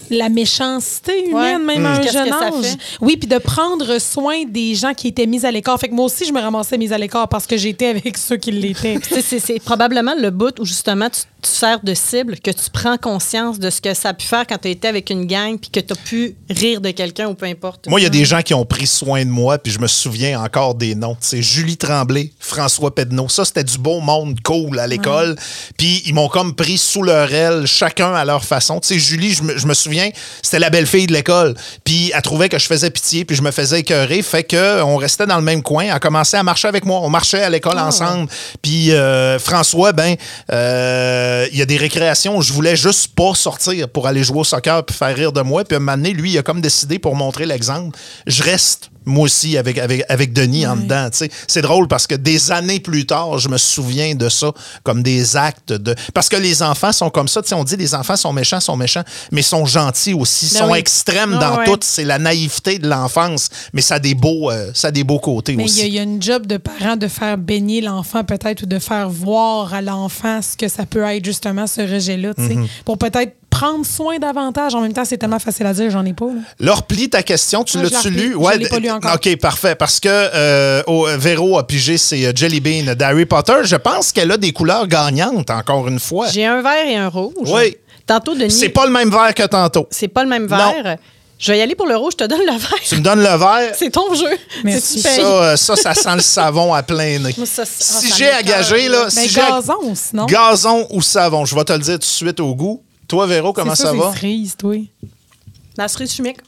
la méchanceté humaine, Ouais. même à un Qu'est-ce jeune âge. Oui, puis de prendre soin des gens qui étaient mis à l'écart. Fait que moi aussi, je me ramassais mise à l'écart parce que j'étais avec ceux qui l'étaient. C'est c'est probablement le bout où justement tu, tu sers de cible, que tu prends conscience de ce que ça a pu faire quand tu été avec une gang puis que tu as pu rire de quelqu'un ou peu importe. Moi, il y a des gens qui ont pris soin de moi, puis je me souviens encore des noms. C'est Julie Tremblay, François Pedneau. Ça, c'était du beau monde cool à l'école. Puis ils m'ont comme pris sous leur aile, chacun à leur façon. Tu sais, Julie, je me, je me souviens, c'était la belle-fille de l'école. Puis elle trouvait que je faisais pitié, puis je me faisais écœurer. Fait que on restait dans le même coin. Elle a commencé à marcher avec moi. On marchait à l'école ensemble. Puis euh, François, ben, euh, il y a des récréations où je voulais juste pas sortir pour aller jouer au soccer puis faire rire de moi. Puis à un moment donné, lui, il a comme décidé pour montrer l'exemple. Je reste moi aussi avec, avec, avec Denis en dedans. C'est drôle parce que des années plus tard, je me souviens de ça comme des actes de. Parce que les enfants sont comme ça. On dit les enfants sont méchants, sont méchants, mais sont gentils aussi, Ben sont oui. extrêmes Ah dans ouais. tout. C'est la naïveté de l'enfance, mais ça a des beaux, euh, ça a des beaux côtés Mais aussi. il y a une job de parent de faire baigner l'enfant peut-être ou de faire voir à l'enfant ce que ça peut être justement ce rejet-là, sais, Mhm. pour peut-être prendre soin davantage. En même temps, c'est tellement facile à dire, j'en ai pas. là. Là, replie ta question. Tu Ouais, je l'as-tu la lu? replie. Je l'ai pas lu encore. OK, parfait. Parce que euh, oh, Véro a pigé ses euh, Jelly Bean d'Harry Potter. Je pense qu'elle a des couleurs gagnantes, encore une fois. J'ai un vert et un rouge. Oui. Tantôt, Denis. C'est pas le même vert que tantôt. C'est pas le même Non. vert. Je vais y aller pour le rouge, je te donne le vert. Tu me donnes le vert. C'est ton jeu. Merci. Ça, euh, ça, ça sent le savon à plein nez. Ça, si ça j'ai à gager, là. Ben, si gazon, sinon. gazon ou savon, je vais te le dire tout de suite au goût. Toi, Véro, comment C'est ça, c'est va? cerise, toi. La cerise chimique.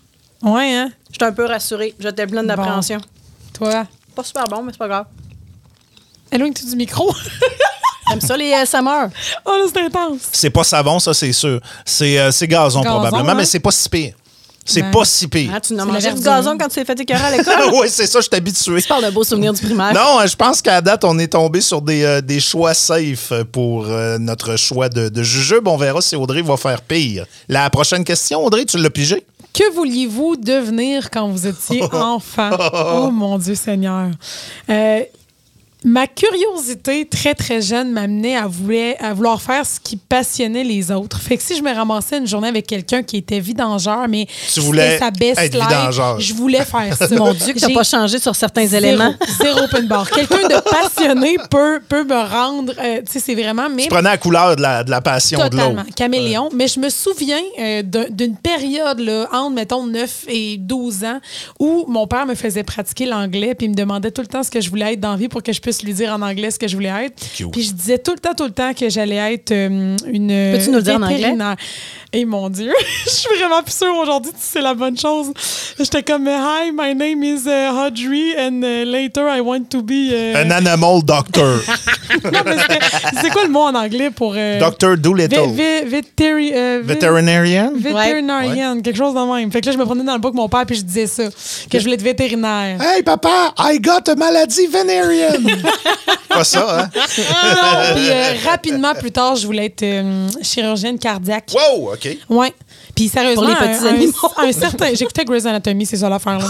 Ouais, hein? Je suis un peu rassurée. J'étais pleine d'appréhension. Toi? Pas super bon, mais c'est pas grave. Éloigne-tu du micro? J'aime ça, les SMR. oh là, c'est intense. C'est pas savon, ça, c'est sûr. C'est euh, c'est gazon, Gazon, probablement, hein? mais c'est pas si pire. C'est Ben. pas si pire. Hein, tu n'as mangé du gazon quand tu t'es fait écœurer à l'école? oui, c'est ça, je suis habitué. tu parles de beaux souvenirs du primaire. Non, euh, je pense qu'à date, on est tombé sur des, euh, des choix safe pour euh, notre choix de, de jujube. On verra si Audrey va faire pire. La prochaine question, Audrey, tu l'as pigé? Que vouliez-vous devenir quand vous étiez enfant? Oh mon Dieu Seigneur. Euh, ma curiosité très très jeune m'amenait à, vouloir- à vouloir faire ce qui passionnait les autres. Fait que si je me ramassais une journée avec quelqu'un qui était vidangeur, mais Tu voulais c'était sa best être life, vidangeur. je voulais faire ça. Mon Dieu, que t'as J'ai- pas changé sur certains Zéro, éléments. zéro open bar. Quelqu'un de passionné peut, peut me rendre. euh, tu sais, c'est vraiment. Mais Tu prenais la couleur de la, de la passion Totalement, de l'autre. caméléon. Mais je me souviens euh, d'un- d'une période là, entre, mettons, 9 et 12 ans où mon père me faisait pratiquer l'anglais puis il me demandait tout le temps ce que je voulais être dans la vie pour que je puisse lui dire en anglais ce que je voulais être. Cute. Puis je disais tout le temps, tout le temps que j'allais être euh, une Peux-tu nous le dire en anglais? vétérinaire. Et mon Dieu, je suis vraiment plus sûre aujourd'hui si c'est la bonne chose. J'étais comme Hi, my name is uh, Audrey and uh, later I want to be. uh, Un animal doctor. Non, mais c'était- c'est quoi le mot en anglais pour. euh, Doctor Doolittle. Vé- vétéri- euh, vé- Veterinarian? Vétérinaire, quelque chose de même. Fait que là, je me prenais dans le book mon père puis je disais ça, que je voulais être vétérinaire. Hey, papa, I got a maladie vénérienne. pas ça, hein? non, puis euh, rapidement plus tard, je voulais être euh, chirurgienne cardiaque. Wow, OK. Ouais. Puis sérieusement, Pour les petits un- un- animaux. un certain, j'écoutais Grey's Anatomy, c'est ça l'affaire là.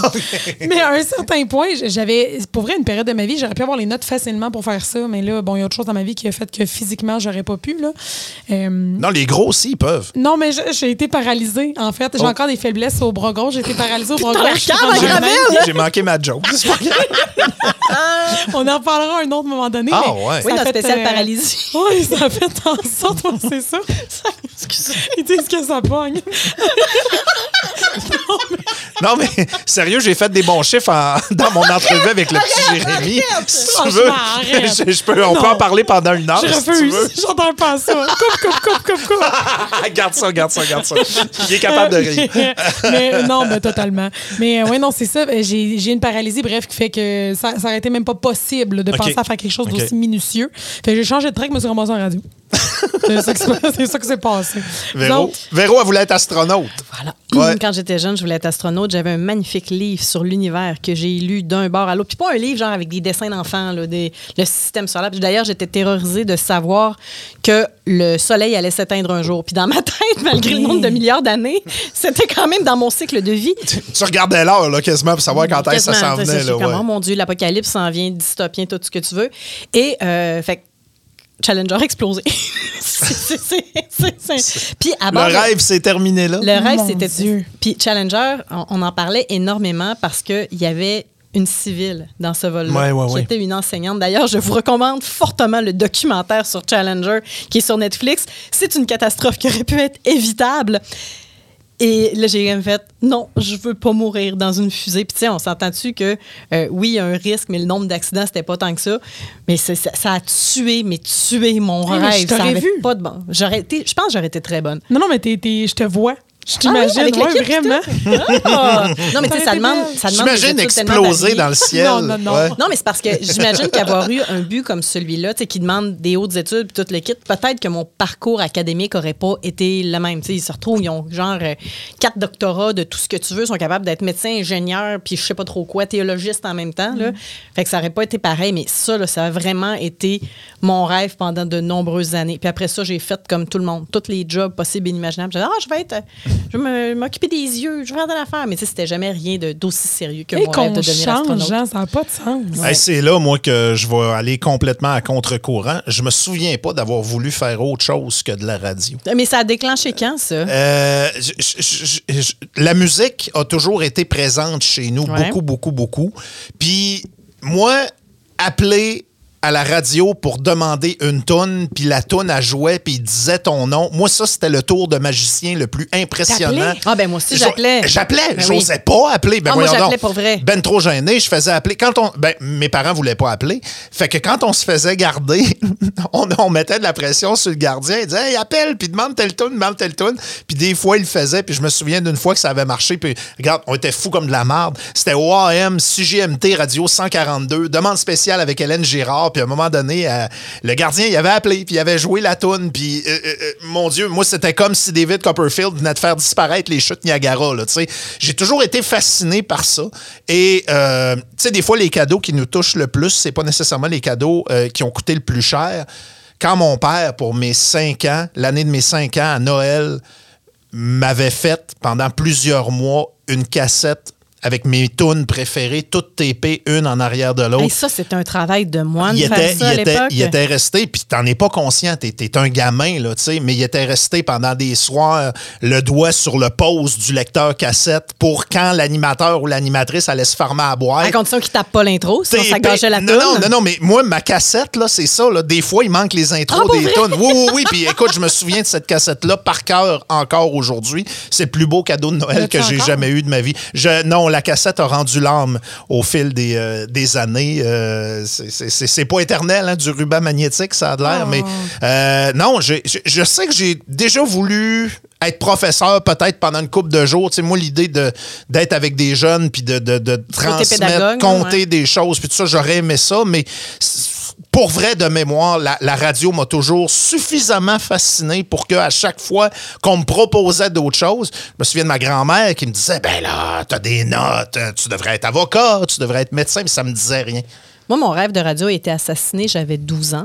mais à un certain point, j'avais, pour vrai, une période de ma vie, j'aurais pu avoir les notes facilement pour faire ça, mais là, bon, il y a autre chose dans ma vie qui a fait que physiquement, j'aurais pas pu là. Euh, Non, les gros aussi, ils peuvent. Non, mais j'ai été paralysée, en fait. J'ai Oh. encore des faiblesses au bras gauche. J'ai été paralysée au bras gauche. un an. J'ai manqué ma joke. Grave. On en reparlera à un autre moment donné. Ah, ouais. ça Oui, fait, spécial euh, paralysie. Oui, ça a fait en sorte, c'est ça. Ils disent que ça pogne. Non, mais sérieux, j'ai fait des bons chiffres en- dans mon entrevue avec le petit Jérémy. Si tu veux, Franchement, arrête. je, je peux, on peut en parler pendant une heure Je si refuse. J'entends pas ça. Coupe, coupe, coupe, coupe, coupe. garde ça, garde ça, garde ça. Il est capable de rire. mais non, ben, totalement. Mais oui, non, c'est ça. Ben, J'ai j'ai une paralysie, bref, qui fait que ça, ça aurait été même pas possible de penser à faire quelque chose d'aussi minutieux. Fait que j'ai changé de track, je me suis ramassée en radio. C'est ça, que c'est- passé. Véro, Donc, Véro, elle voulait être astronaute. Voilà. Ouais. Quand j'étais jeune, je voulais être astronaute. J'avais un magnifique livre sur l'univers que j'ai lu d'un bord à l'autre. Puis pas un livre genre avec des dessins d'enfants, des- le système solaire. Puis D'ailleurs, j'étais terrorisée de savoir que le soleil allait s'éteindre un jour. Puis dans ma tête, malgré le nombre de milliards d'années, c'était quand même dans mon cycle de vie. Tu regardais l'heure, là, quasiment, pour savoir quand est-ce que ça s'en venait. Là, ouais. oh mon Dieu, l'apocalypse s'en vient, dystopien, tout ce que tu veux. Et, euh, fait que Challenger a explosé. Puis à Le bord de- rêve s'est terminé là. le rêve, c'était. Dieu. Puis Challenger, on, on en parlait énormément parce qu'il y avait une civile dans ce vol-là, Ouais, ouais, qui ouais. était une enseignante. D'ailleurs, je vous recommande fortement le documentaire sur Challenger qui est sur Netflix. C'est une catastrophe qui aurait pu être évitable. Et là, j'ai même fait, non, je veux pas mourir dans une fusée. Puis, tu sais, on s'entend-tu que, euh, oui, il y a un risque, mais le nombre d'accidents, c'était pas tant que ça. Mais ça, ça a tué, mais tué mon mais je rêve. ça vu. pas de bon. J'aurais été, je pense que j'aurais été très bonne. non, non, mais t'es- t'es- je te vois. Je Ah oui, t'imagine, ouais, l'équipe, vraiment? Ah! Non, mais tu sais, Ça demande. Ça demande J'imagine exploser dans le ciel. Non, non, non. Ouais. Non, mais c'est parce que j'imagine qu'avoir eu un but comme celui-là, tu sais, qui demande des hautes études puis tout le kit, peut-être que mon parcours académique aurait pas été le même. Tu sais, ils se retrouvent, ils ont genre euh, quatre doctorats de tout ce que tu veux, sont capables d'être médecin, ingénieur, puis je sais pas trop quoi, théologiste en même temps. Là. Fait que ça aurait pas été pareil, mais ça, là, ça a vraiment été mon rêve pendant de nombreuses années. Puis après ça, j'ai fait comme tout le monde, tous les jobs possibles et inimaginables. J'ai dit, ah, je vais être, euh, je vais me- m'occuper des yeux, je vais faire de l'affaire. Mais tu sais, c'était jamais rien d'aussi sérieux que Et mon rêve de devenir change, astronaute. hein, ça n'a pas de sens. Hey, c'est là, moi, que je vais aller complètement à contre-courant. Je me souviens pas d'avoir voulu faire autre chose que de la radio. Mais ça a déclenché quand, ça? Euh, je- je- je- je- la musique a toujours été présente chez nous, Ouais. beaucoup, beaucoup, beaucoup. Puis moi, appeler à la radio pour demander une toune, puis la toune a joué, puis il disait ton nom. Moi, ça, c'était le tour de magicien le plus impressionnant. Ah, ben moi aussi, j'appelais. J'appelais? Ben J'osais oui. pas appeler. Ben Ah, moi, voyons j'appelais donc. pour vrai. Ben trop gêné, je faisais appeler. Quand on, ben, mes parents voulaient pas appeler. Fait que quand on se faisait garder, on, on mettait de la pression sur le gardien. Il disait, hey, appelle, puis demande tel tune, demande tel tune. Puis des fois, il le faisait. Puis je me souviens d'une fois que ça avait marché. Puis regarde, on était fous comme de la marde. C'était OAM, CGMT, Radio 142, demande spéciale avec Hélène Girard. Puis à un moment donné, euh, le gardien, il avait appelé, puis il avait joué la tune. Puis euh, euh, mon Dieu, moi, c'était comme si David Copperfield venait de faire disparaître les chutes Niagara. J'ai toujours été fasciné par ça. Et, tu sais, des fois, les cadeaux qui nous touchent le plus, c'est pas nécessairement les cadeaux qui ont coûté le plus cher. Quand mon père, pour mes cinq ans, l'année de mes cinq ans, à Noël, m'avait fait pendant plusieurs mois une cassette avec mes tunes préférées, toutes TP, une en arrière de l'autre Hey, ça, c'est un travail de moine il de faire était, ça à il, était, l'époque. il était resté, puis t'en es pas conscient, t'es, t'es un gamin, là, tu sais, mais il était resté pendant des soirs, le doigt sur le pose du lecteur cassette pour quand l'animateur ou l'animatrice allait se farmer à boire. À condition qu'il tape pas l'intro, sinon ça gâchait la non, non, non, non, mais moi, ma cassette, là, c'est ça. Là, des fois, il manque les intros Ah, des tunes. Oui, oui, oui. Puis écoute, je me souviens de cette cassette-là par cœur encore aujourd'hui. C'est le plus beau cadeau de Noël que j'ai jamais eu de ma vie. Je, non, la cassette a rendu l'âme au fil des, euh, des années. Euh, c'est- pas éternel, hein, du ruban magnétique, ça a de l'air. Oh. Mais euh, non, je sais que j'ai déjà voulu être professeur peut-être pendant une couple de jours. Tu sais, moi, l'idée de- d'être avec des jeunes puis de, de, de transmettre, compter ouais. des choses, puis tout ça, j'aurais aimé ça, mais pour vrai de mémoire, la, radio m'a toujours suffisamment fasciné pour que à chaque fois qu'on me proposait d'autres choses, je me souviens de ma grand-mère qui me disait ben là, t'as des notes, hein, tu devrais être avocat, tu devrais être médecin, mais ça me disait rien. Moi, mon rêve de radio a été assassiné, j'avais 12 ans.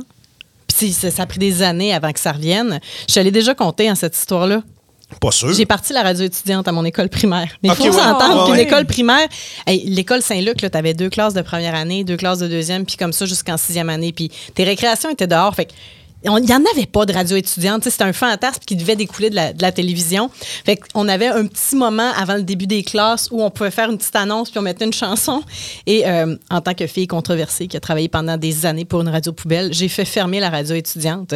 Puis ça, ça a pris des années avant que ça revienne. Je l'ai déjà compté, en cette histoire-là. Pas sûr. J'ai parti la radio étudiante à mon école primaire. Mais il faut ouais. s'entendre Ah, qu'une ouais. école primaire, hey, l'école Saint-Luc, tu avais deux classes de première année, deux classes de deuxième, puis comme ça jusqu'en sixième année. Puis tes récréations étaient dehors. Fait on- il n'y en avait pas de radio étudiante. C'était un fantasme qui devait découler de la, de la télévision. Fait qu'on avait un petit moment avant le début des classes où on pouvait faire une petite annonce puis on mettait une chanson. Et euh, en tant que fille controversée qui a travaillé pendant des années pour une radio poubelle, j'ai fait fermer la radio étudiante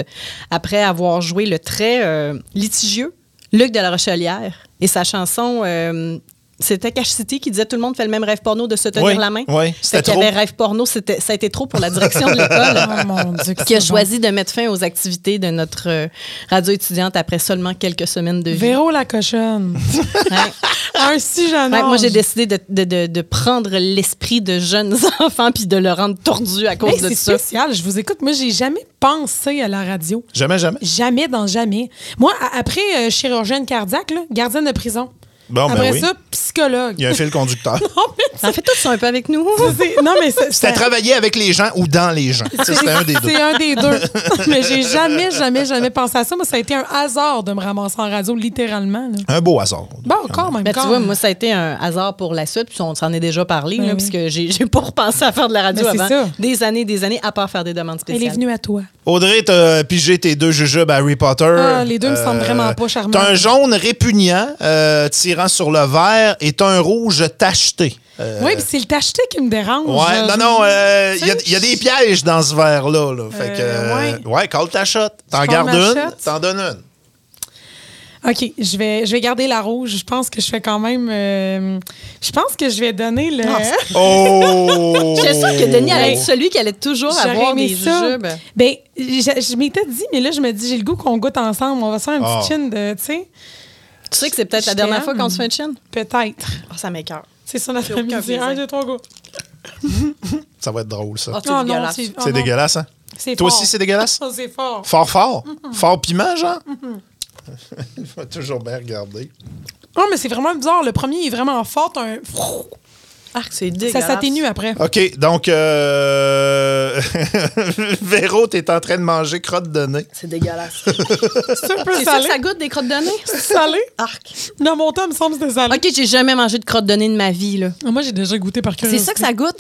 après avoir joué le très euh, litigieux Luc de la Rochelière et sa chanson euh, C'était Cash City qui disait tout le monde fait le même rêve porno de se tenir Oui, la main. oui, c'était qu'il y trop. avait rêve porno, c'était, ça a été trop pour la direction de l'école. Oh mon Dieu. que qui a c'est choisi de mettre fin aux activités de notre euh, radio étudiante après seulement quelques semaines de vie. Véro la cochonne. Ouais. un si jeune Ouais, moi, j'ai décidé de, de- de- de prendre l'esprit de jeunes enfants puis de le rendre tordu à cause Hey, de c'est ça. spécial. Je vous écoute. Moi, j'ai jamais pensé à la radio. Jamais, jamais? Jamais dans jamais. Moi, a- après euh, chirurgienne cardiaque, là, gardienne de prison. Bon, ben après oui. ça, psychologue. Il y a un fil conducteur. Non, mais En fait, tout ça un peu avec nous. c'est- non, mais c'est- C'était travailler avec les gens ou dans les gens. C'était un des deux. C'est un des deux. mais j'ai jamais, jamais, jamais pensé à ça. Moi, ça a été un hasard de me ramasser en radio, littéralement. là. Un beau hasard. Bon, quand même. Ben, tu vois, même. moi, ça a été un hasard pour la suite, puis on s'en est déjà parlé, Ben là, oui. puisque j'ai pas repensé à faire de la radio Ben, c'est avant. ça. Des années, des années, à part faire des demandes Elle est spéciales. venue à toi. Audrey, t'as pigé tes deux jujubes à Harry Potter. Euh, Ah, les deux me semblent vraiment pas charmants. T'as un jaune répugnant euh, tirant sur le vert et t'as un rouge tacheté. Euh, Oui, puis c'est le tacheté qui me dérange. Ouais, non, non, euh, il y, a- y des pièges dans ce verre-là. Là. Fait que, Euh, euh, ouais. ouais, call ta shot. T'en gardes une, t'en donnes une? OK, je vais, je vais garder la rouge. Je pense que je fais quand même. euh, je pense que je vais donner le. Oh! J'étais sûre que Denis allait être celui qui allait toujours avoir aimé des ça. jujubes. Ben, je, je m'étais dit, mais là, je me dis, j'ai le goût qu'on goûte ensemble. On va se faire une Ah. petite chin de. Tu sais, Tu sais que c'est peut-être la dernière fois qu'on se fait une chin? peut-être. Oh, ça m'écoeure. C'est ça notre plaisir. Un, deux, trois, go. Ça va être drôle, ça. Oh, c'est Oh non, dégueulasse. c'est oh hein? Toi fort. aussi, c'est dégueulasse? Oh, c'est fort. Fort, fort? Fort piment, genre? Il faut toujours bien regarder. Non, mais c'est vraiment bizarre. Le premier est vraiment fort. t'as Un... Ah, c'est Ça dégueulasse. s'atténue après. OK, donc, euh... Véro, t'es en train de manger crotte de nez. C'est dégueulasse. C'est un peu c'est ça salé. que ça goûte des crottes de nez? salé. Arc. Dans mon temps, il me semble que salé. OK, j'ai jamais mangé de crottes de nez de ma vie, là. Ah, Moi, j'ai déjà goûté par C'est curiosité. ça que ça goûte?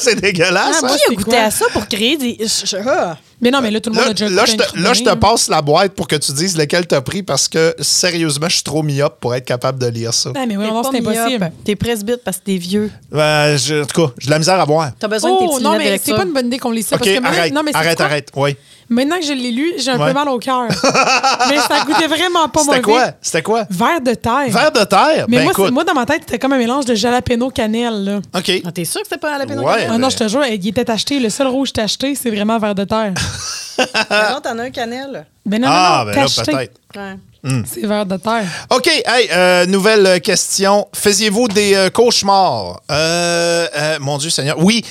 c'est dégueulasse, Ah, hein? qui c'est a goûté quoi? à ça pour créer des... ah. Mais non, mais là, tout le monde Là, a déjà là, je te, là, je te passe la boîte pour que tu dises lequel t'as pris parce que, sérieusement, je suis trop myope pour être capable de lire ça. Ah, mais oui, non, c'est impossible. T'es presbyte parce que t'es vieux. Je- en tout cas, j'ai de la misère à boire. T'as besoin de tes Oh, non, mais c'est pas une bonne idée qu'on lise ça. OK, parce que maintenant- arrête, non, mais c'est arrête, quoi? arrête. Oui. Maintenant que je l'ai lu, j'ai un Ouais. peu mal au cœur. mais ça goûtait vraiment pas mauvais. C'était quoi? C'était quoi? Verre de terre. Verre de terre? Mais ben moi, moi, dans ma tête, c'était comme un mélange de jalapeno cannelle. Là. OK. Ah, T'es sûr que c'était pas à la peine Ouais. Ah non, je te jure, il était acheté. Le seul rouge acheté, c'est vraiment verre de terre. Non, t'en as un cannelle. Ben non, ah, non, non, ben là, peut-être. Ouais. C'est verre de terre. OK, hey, euh, nouvelle question. Faisiez-vous des euh, cauchemars? Euh, euh, mon Dieu Seigneur. Oui.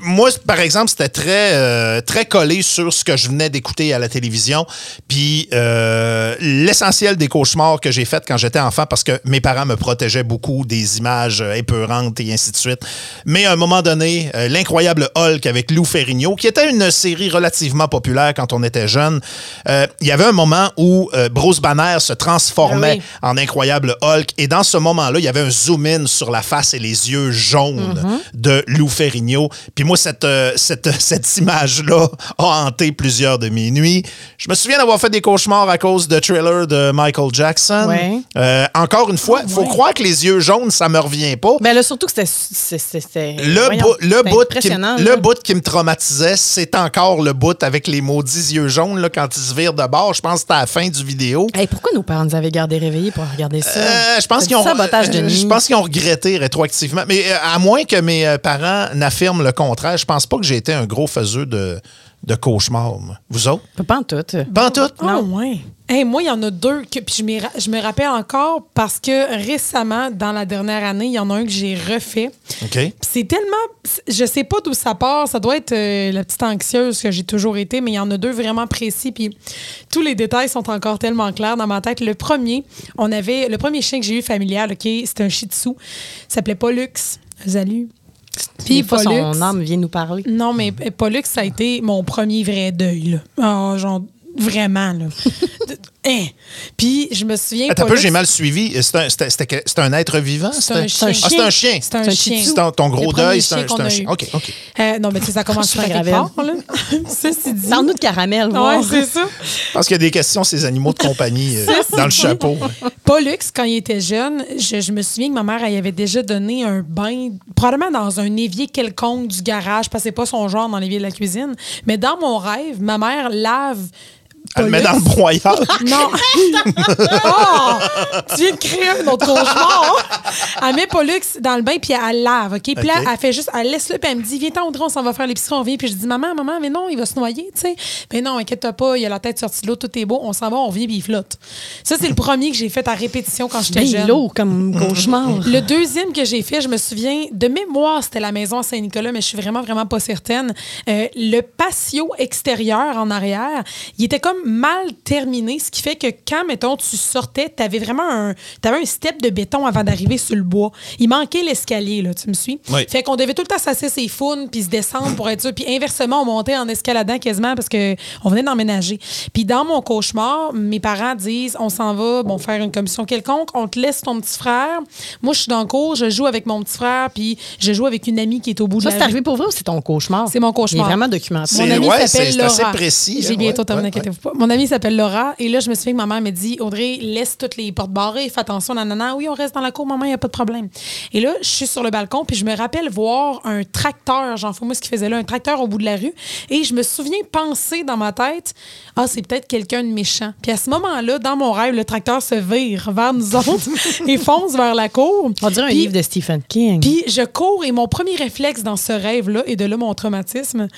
Moi, par exemple, c'était très, euh, très collé sur ce que je venais d'écouter à la télévision. Puis euh, l'essentiel des cauchemars que j'ai faits quand j'étais enfant, parce que mes parents me protégeaient beaucoup des images euh, épeurantes et ainsi de suite. Mais à un moment donné, euh, l'incroyable Hulk avec Lou Ferrigno, qui était une série relativement populaire quand on était jeune, il y avait un moment où Bruce Banner se transformait Ah oui. en incroyable Hulk. Et dans ce moment-là, il y avait un zoom-in sur la face et les yeux jaunes Mm-hmm. de Lou Ferrigno. Puis moi, cette, euh, cette, cette image-là a hanté plusieurs de mes nuits. Je me souviens d'avoir fait des cauchemars à cause de thriller de Michael Jackson. Ouais. Euh, encore une fois, il faut ouais. croire que les yeux jaunes, ça me revient pas. Ben là, surtout que c'était... Le, voyons, le, bout qui, le bout qui me traumatisait, c'est encore le bout avec les maudits yeux jaunes là, quand ils se virent de bord. Je pense que c'était à la fin du vidéo. Hey, pourquoi nos parents nous avaient gardés réveillés pour regarder ça? Euh, je pense qu'ils ont sabotage de nuit. je pense qu'ils ont regretté rétroactivement mais à moins que mes parents n'affirment le contraire je pense pas que j'ai été un gros faiseux de de cauchemars moi. vous autres? Pas en tout. pas en tout Ah, ouais. Hey, moi, il y en a deux que puis je, m'y ra- je me rappelle encore parce que récemment, dans la dernière année, il y en a un que j'ai refait. OK Puis C'est tellement. Je sais pas d'où ça part. Ça doit être euh, la petite anxieuse que j'ai toujours été, mais il y en a deux vraiment précis. Puis tous les détails sont encore tellement clairs dans ma tête. Le premier, on avait. Le premier chien que j'ai eu familial, OK, c'était un shih tzu. Il s'appelait Pollux. Salut. Puis Pollux- son âme vient nous parler. non, mais Pollux, ça a été mon premier vrai deuil. Là. Ah, genre, vraiment. Là. Hein? Puis, je me souviens. Attends un peu, j'ai mal suivi. C'est un, c'était- un être vivant? C'est un chien. Ah, c'est un chien. C'est un chien. C'est ton, gros deuil, c'est un, chien. OK, OK. Euh, non, mais tu sais, ça commence très Gravel. fort, là. Ceci dit. Parle-nous de caramel, Ouais, voir. c'est ça. Parce qu'il y a des questions, ces animaux de compagnie euh, dans le chapeau. Pollux, quand il était jeune, je, je me souviens que ma mère, elle avait déjà donné un bain, probablement dans un évier quelconque du garage, parce que c'est pas son genre dans l'évier de la cuisine. Mais dans mon rêve, ma mère lave Elle le met dans le broyeur. Non. oh! Tu viens de créer un autre cauchemar. Elle met Pollux dans le bain, puis elle lave, OK? Puis là, elle fait juste, elle laisse le, puis elle me dit, viens-t'en, Audrey, on s'en va faire l'épicerie, on vient. Puis je dis, maman, maman, mais non, il va se noyer, tu sais. Ben non, inquiète-toi pas, il a la tête sortie de l'eau, tout est beau, on s'en va, on revient, puis il flotte. Ça, c'est le premier que j'ai fait à répétition quand j'étais jeune. lourd comme cauchemar. Le deuxième que j'ai fait, je me souviens, de mémoire, c'était la maison à Saint-Nicolas, mais je suis vraiment, vraiment pas certaine. Euh, le patio extérieur en arrière, il était comme mal terminé, ce qui fait que quand, mettons, tu sortais, tu avais vraiment un, t'avais un step de béton avant d'arriver sur le bois. Il manquait l'escalier, là, tu me suis? Oui. Fait qu'on devait tout le temps s'asseoir ses founes puis se descendre pour être sûr. Puis inversement, on montait en escaladant quasiment parce que on venait d'emménager. Puis dans mon cauchemar, mes parents disent on s'en va, bon, faire une commission quelconque, on te laisse ton petit frère. Moi, je suis dans le cours, je joue avec mon petit frère, puis je joue avec une amie qui est au bout Ça, de c'est la arrivé rue. pour vrai ou c'est ton cauchemar? C'est mon cauchemar. Il est vraiment documenté. C'est- Mon amie ouais, s'appelle c'est- c'est Laura. assez précis, J'ai bientôt ouais, terminé, ouais, inquiétez-vous pas. Mon amie s'appelle Laura. Et là, je me souviens que ma mère me dit Audrey, laisse toutes les portes barrées, fais attention, nanana. Oui, on reste dans la cour, maman, il n'y a pas de problème. Et là, je suis sur le balcon, puis je me rappelle voir un tracteur, j'en fous moi ce qu'il faisait là, un tracteur au bout de la rue. Et je me souviens penser dans ma tête Ah, c'est peut-être quelqu'un de méchant. Puis à ce moment-là, dans mon rêve, le tracteur se vire vers nous autres et fonce vers la cour. On dirait un Puis- livre de Stephen King. puis je cours et mon premier réflexe dans ce rêve-là, et de là mon traumatisme,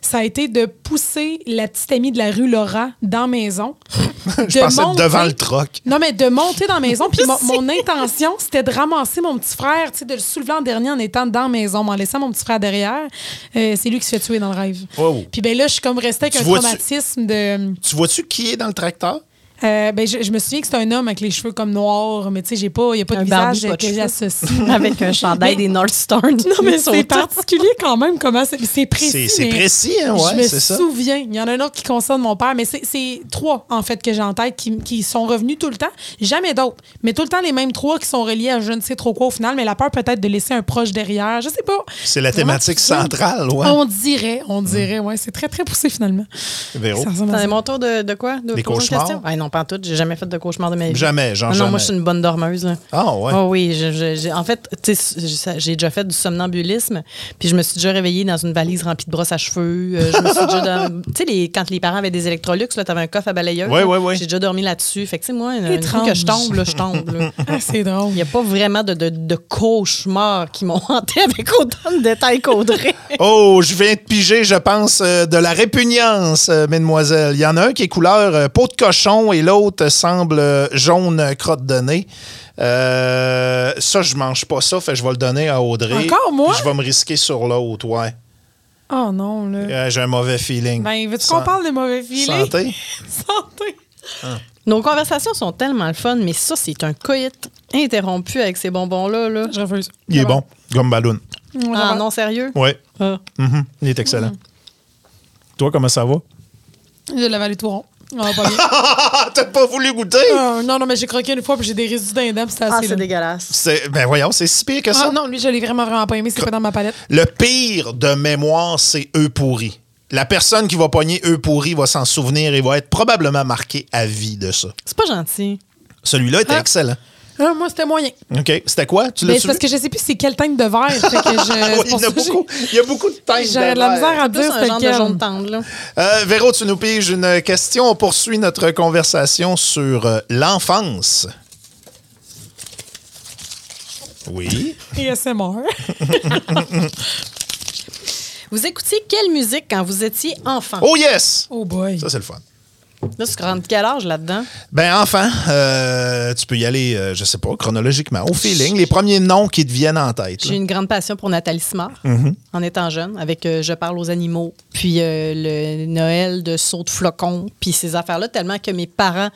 ça a été de pousser la petite amie de la rue Laura dans la maison. Je pensais devant le troc. Non, mais de monter dans la maison. Puis mon, mon intention, c'était de ramasser mon petit frère, tu sais, de le soulever en dernier en étant dans la maison, en laissant mon petit frère derrière. Euh, c'est lui qui se fait tuer dans le rêve. Oh. Puis ben là, je suis comme restée avec Tu un traumatisme de. Tu vois-tu qui est dans le tracteur? Euh, ben, je, je me souviens que c'est un homme avec les cheveux comme noirs, mais tu sais, j'ai pas, il n'y a pas de Un barbu, visage pas de que j'associe. Avec un chandail Mais- des North Stars. Non, mais c'est particulier quand même comment c'est. C'est précis. C'est- précis, hein, ouais, Je me ça. souviens. Il y en a un autre qui concerne mon père, mais c'est- c'est trois, en fait, que j'ai en tête qui, qui sont revenus tout le temps. Jamais d'autres. Mais tout le temps les mêmes trois qui sont reliés à je ne sais trop quoi au final, mais la peur peut-être de laisser un proche derrière. Je sais pas. C'est la thématique Vraiment, centrale, ouais. On dirait, on dirait, ouais. C'est très, très poussé finalement. Véro. Ça ça. mon tour de, de quoi? De Des cauchemars? question? Ah non, pas en tout. J'ai jamais fait de cauchemar de ma vie. Jamais, genre non, jamais. moi, je suis une bonne dormeuse. Là. Ah, ouais. Oh oui, je- je- j'ai- en fait, tu sais, j'ai déjà fait du somnambulisme, puis je me suis déjà réveillée dans une valise remplie de brosses à cheveux. euh, je me suis déjà dans- tu sais, les- quand les parents avaient des Electrolux, là, t'avais un coffre à balayeuse. Ouais, là. ouais, ouais. J'ai déjà dormi là-dessus. Fait que, tu sais, moi, une, fois que je tombe, là, je tombe. là. Ah, c'est drôle. Il n'y a pas vraiment de, de, de cauchemars qui m'ont hanté avec autant de détails qu'Audrey. Oh, je viens de piger, je pense, euh, de la répugnance, euh, mesdemoiselles. Il y en a un qui est couleur euh, peau de cochon et l'autre semble jaune crotte de nez. Euh, ça, je mange pas ça, fait je vais le donner à Audrey. Encore, moi? Je vais me risquer sur l'autre, ouais. Oh non, là. Euh, J'ai un mauvais feeling. Ben, veux-tu qu'on parle des mauvais filets? Santé. Santé. Nos conversations sont tellement le fun, mais ça, c'est un coït interrompu avec ces bonbons-là. Là. Je refuse. Il est bon, comme ballon. Ah non, sérieux? Ouais. Ah. Mhm. Il est excellent. Toi, comment ça va? Je l'avais allé tout rond. Ah, pas bien. Ah, t'as pas voulu goûter? Euh, non, non, mais j'ai croqué une fois puis j'ai des résidus d'un dent c'était Ah, assez. c'est là. dégueulasse. C'est- Ben voyons, c'est si pire que ça. Ah non, lui, je l'ai vraiment, vraiment pas aimé. C'est pas dans ma palette. Le pire de mémoire, c'est eux pourris. La personne qui va pogner eux pourris va s'en souvenir et va être probablement marquée à vie de ça. C'est pas gentil. Celui-là était Ah. excellent. Ah, moi, c'était moyen. OK. C'était quoi? Tu Ben, l'as c'est parce que je sais plus c'est quelle teinte de verre. fait que je- Oui, c'est il, y a beaucoup, il y a beaucoup de teintes. J'aurais de la misère à Plus dire un c'est genre de jaune tendre. Là. Euh, Véro, tu nous piges une question. On poursuit notre conversation sur euh, l'enfance. Oui. ASMR. Vous écoutiez quelle musique quand vous étiez enfant? Oh yes! Oh boy. Ça, c'est le fun. Là, tu rentres quel âge là-dedans? Ben, enfant, euh, tu peux y aller, euh, je sais pas, chronologiquement, au feeling. Les premiers noms qui te viennent en tête. J'ai une grande passion pour Nathalie Simard Mm-hmm. en étant jeune, avec euh, Je parle aux animaux, puis euh, le Noël de saut de flocons, puis ces affaires-là, tellement que mes parents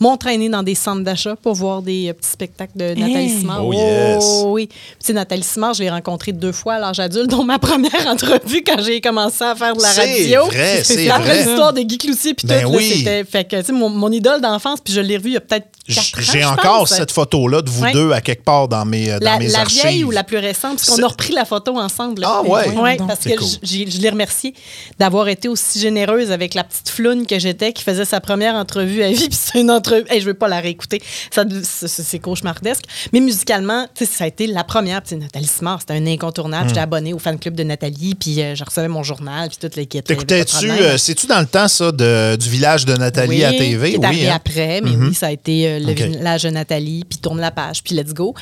m'ont traîné dans des centres d'achat pour voir des euh, petits spectacles de Nathalie Hey! Simard. Oh, yes. oui. Tu sais, Nathalie Simard, je l'ai rencontrée deux fois à l'âge adulte, dont ma première entrevue quand j'ai commencé à faire de la C'est radio. vrai, c'est Après vrai. l'histoire de Guy Cloutier, puis Ben tout, oui. C'était... Fait que, tu sais, mon, mon idole d'enfance, puis je l'ai revu il y a peut-être J'ai encore pense. cette photo-là de vous Ouais. deux à quelque part dans mes, euh, dans La, mes la archives. vieille ou la plus récente, parce qu'on C'est- a repris la photo ensemble. là. Ah ouais? Ouais, Donc, parce c'est que cool. je l'ai remercié d'avoir été aussi généreuse avec la petite floune que j'étais qui faisait sa première entrevue à vie. Puis c'est une entrevue. Hey, je veux pas la réécouter. C'est c'est cauchemardesque. Mais musicalement, tu sais, ça a été la première. Puis Nathalie Simard, c'était un incontournable. J'étais abonnée au fan club de Nathalie, puis euh, je recevais mon journal, puis toute l'équipe. T'écoutais-tu, euh, c'est-tu dans le temps, ça, de- du village de de Nathalie Oui, à TV. qui est oui, hein? après, mais oui, ça a été euh, le de Nathalie, puis tourne la page, puis let's go.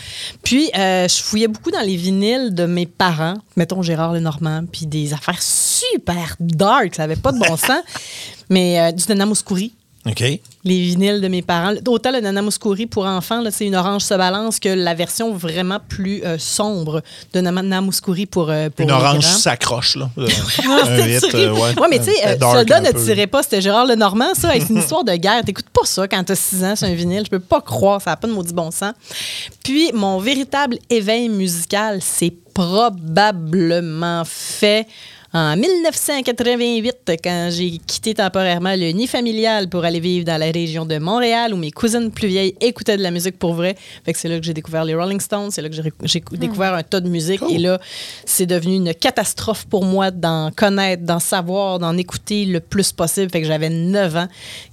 Puis euh, je fouillais beaucoup dans les vinyles de mes parents, mettons Gérard Lenormand, puis des affaires super dark, ça avait pas de bon sens, mais euh, du Nana Les vinyles de mes parents. Autant le Nana Mouskouri pour enfants, c'est une orange se balance que la version vraiment plus euh, sombre de Nana Mouskouri pour, euh, pour Une orange s'accroche, là. Euh, Ah, un hit, euh, ouais. Ouais, mais tu sais, euh, Soldat un ne tirait pas, c'était Gérard Lenormand, ça. C'est une histoire de guerre. T'écoutes pas ça quand t'as 6 ans sur un vinyle. Je peux pas croire, ça n'a pas de maudit bon sens. Puis, mon véritable éveil musical, c'est probablement fait en 1988, quand j'ai quitté temporairement le nid familial pour aller vivre dans la région de Montréal, où mes cousines plus vieilles écoutaient de la musique pour vrai. Fait que c'est là que j'ai découvert les Rolling Stones, c'est là que j'ai j'ai découvert un tas de musique. Et là, c'est devenu une catastrophe pour moi d'en connaître, d'en savoir, d'en écouter le plus possible. Fait que j'avais 9 ans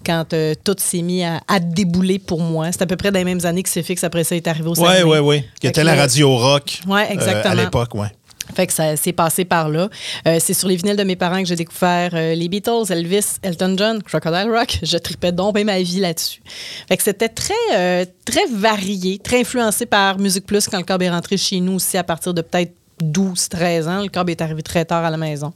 quand euh, tout s'est mis à, à débouler pour moi. C'est à peu près dans les mêmes années que c'est fixe. Après ça, est arrivé au Oui, oui, oui. Qui était la radio rock. Ouais, euh, exactement. à l'époque, oui. Fait que ça s'est passé par là. Euh, c'est sur les vinyles de mes parents que j'ai découvert euh, les Beatles, Elvis, Elton John, Crocodile Rock. Je tripais donc ma vie là-dessus. Fait que c'était très, euh, très varié, très influencé par Musique Plus quand le câble est rentré chez nous aussi à partir de peut-être 12, 13 ans. Le câble est arrivé très tard à la maison.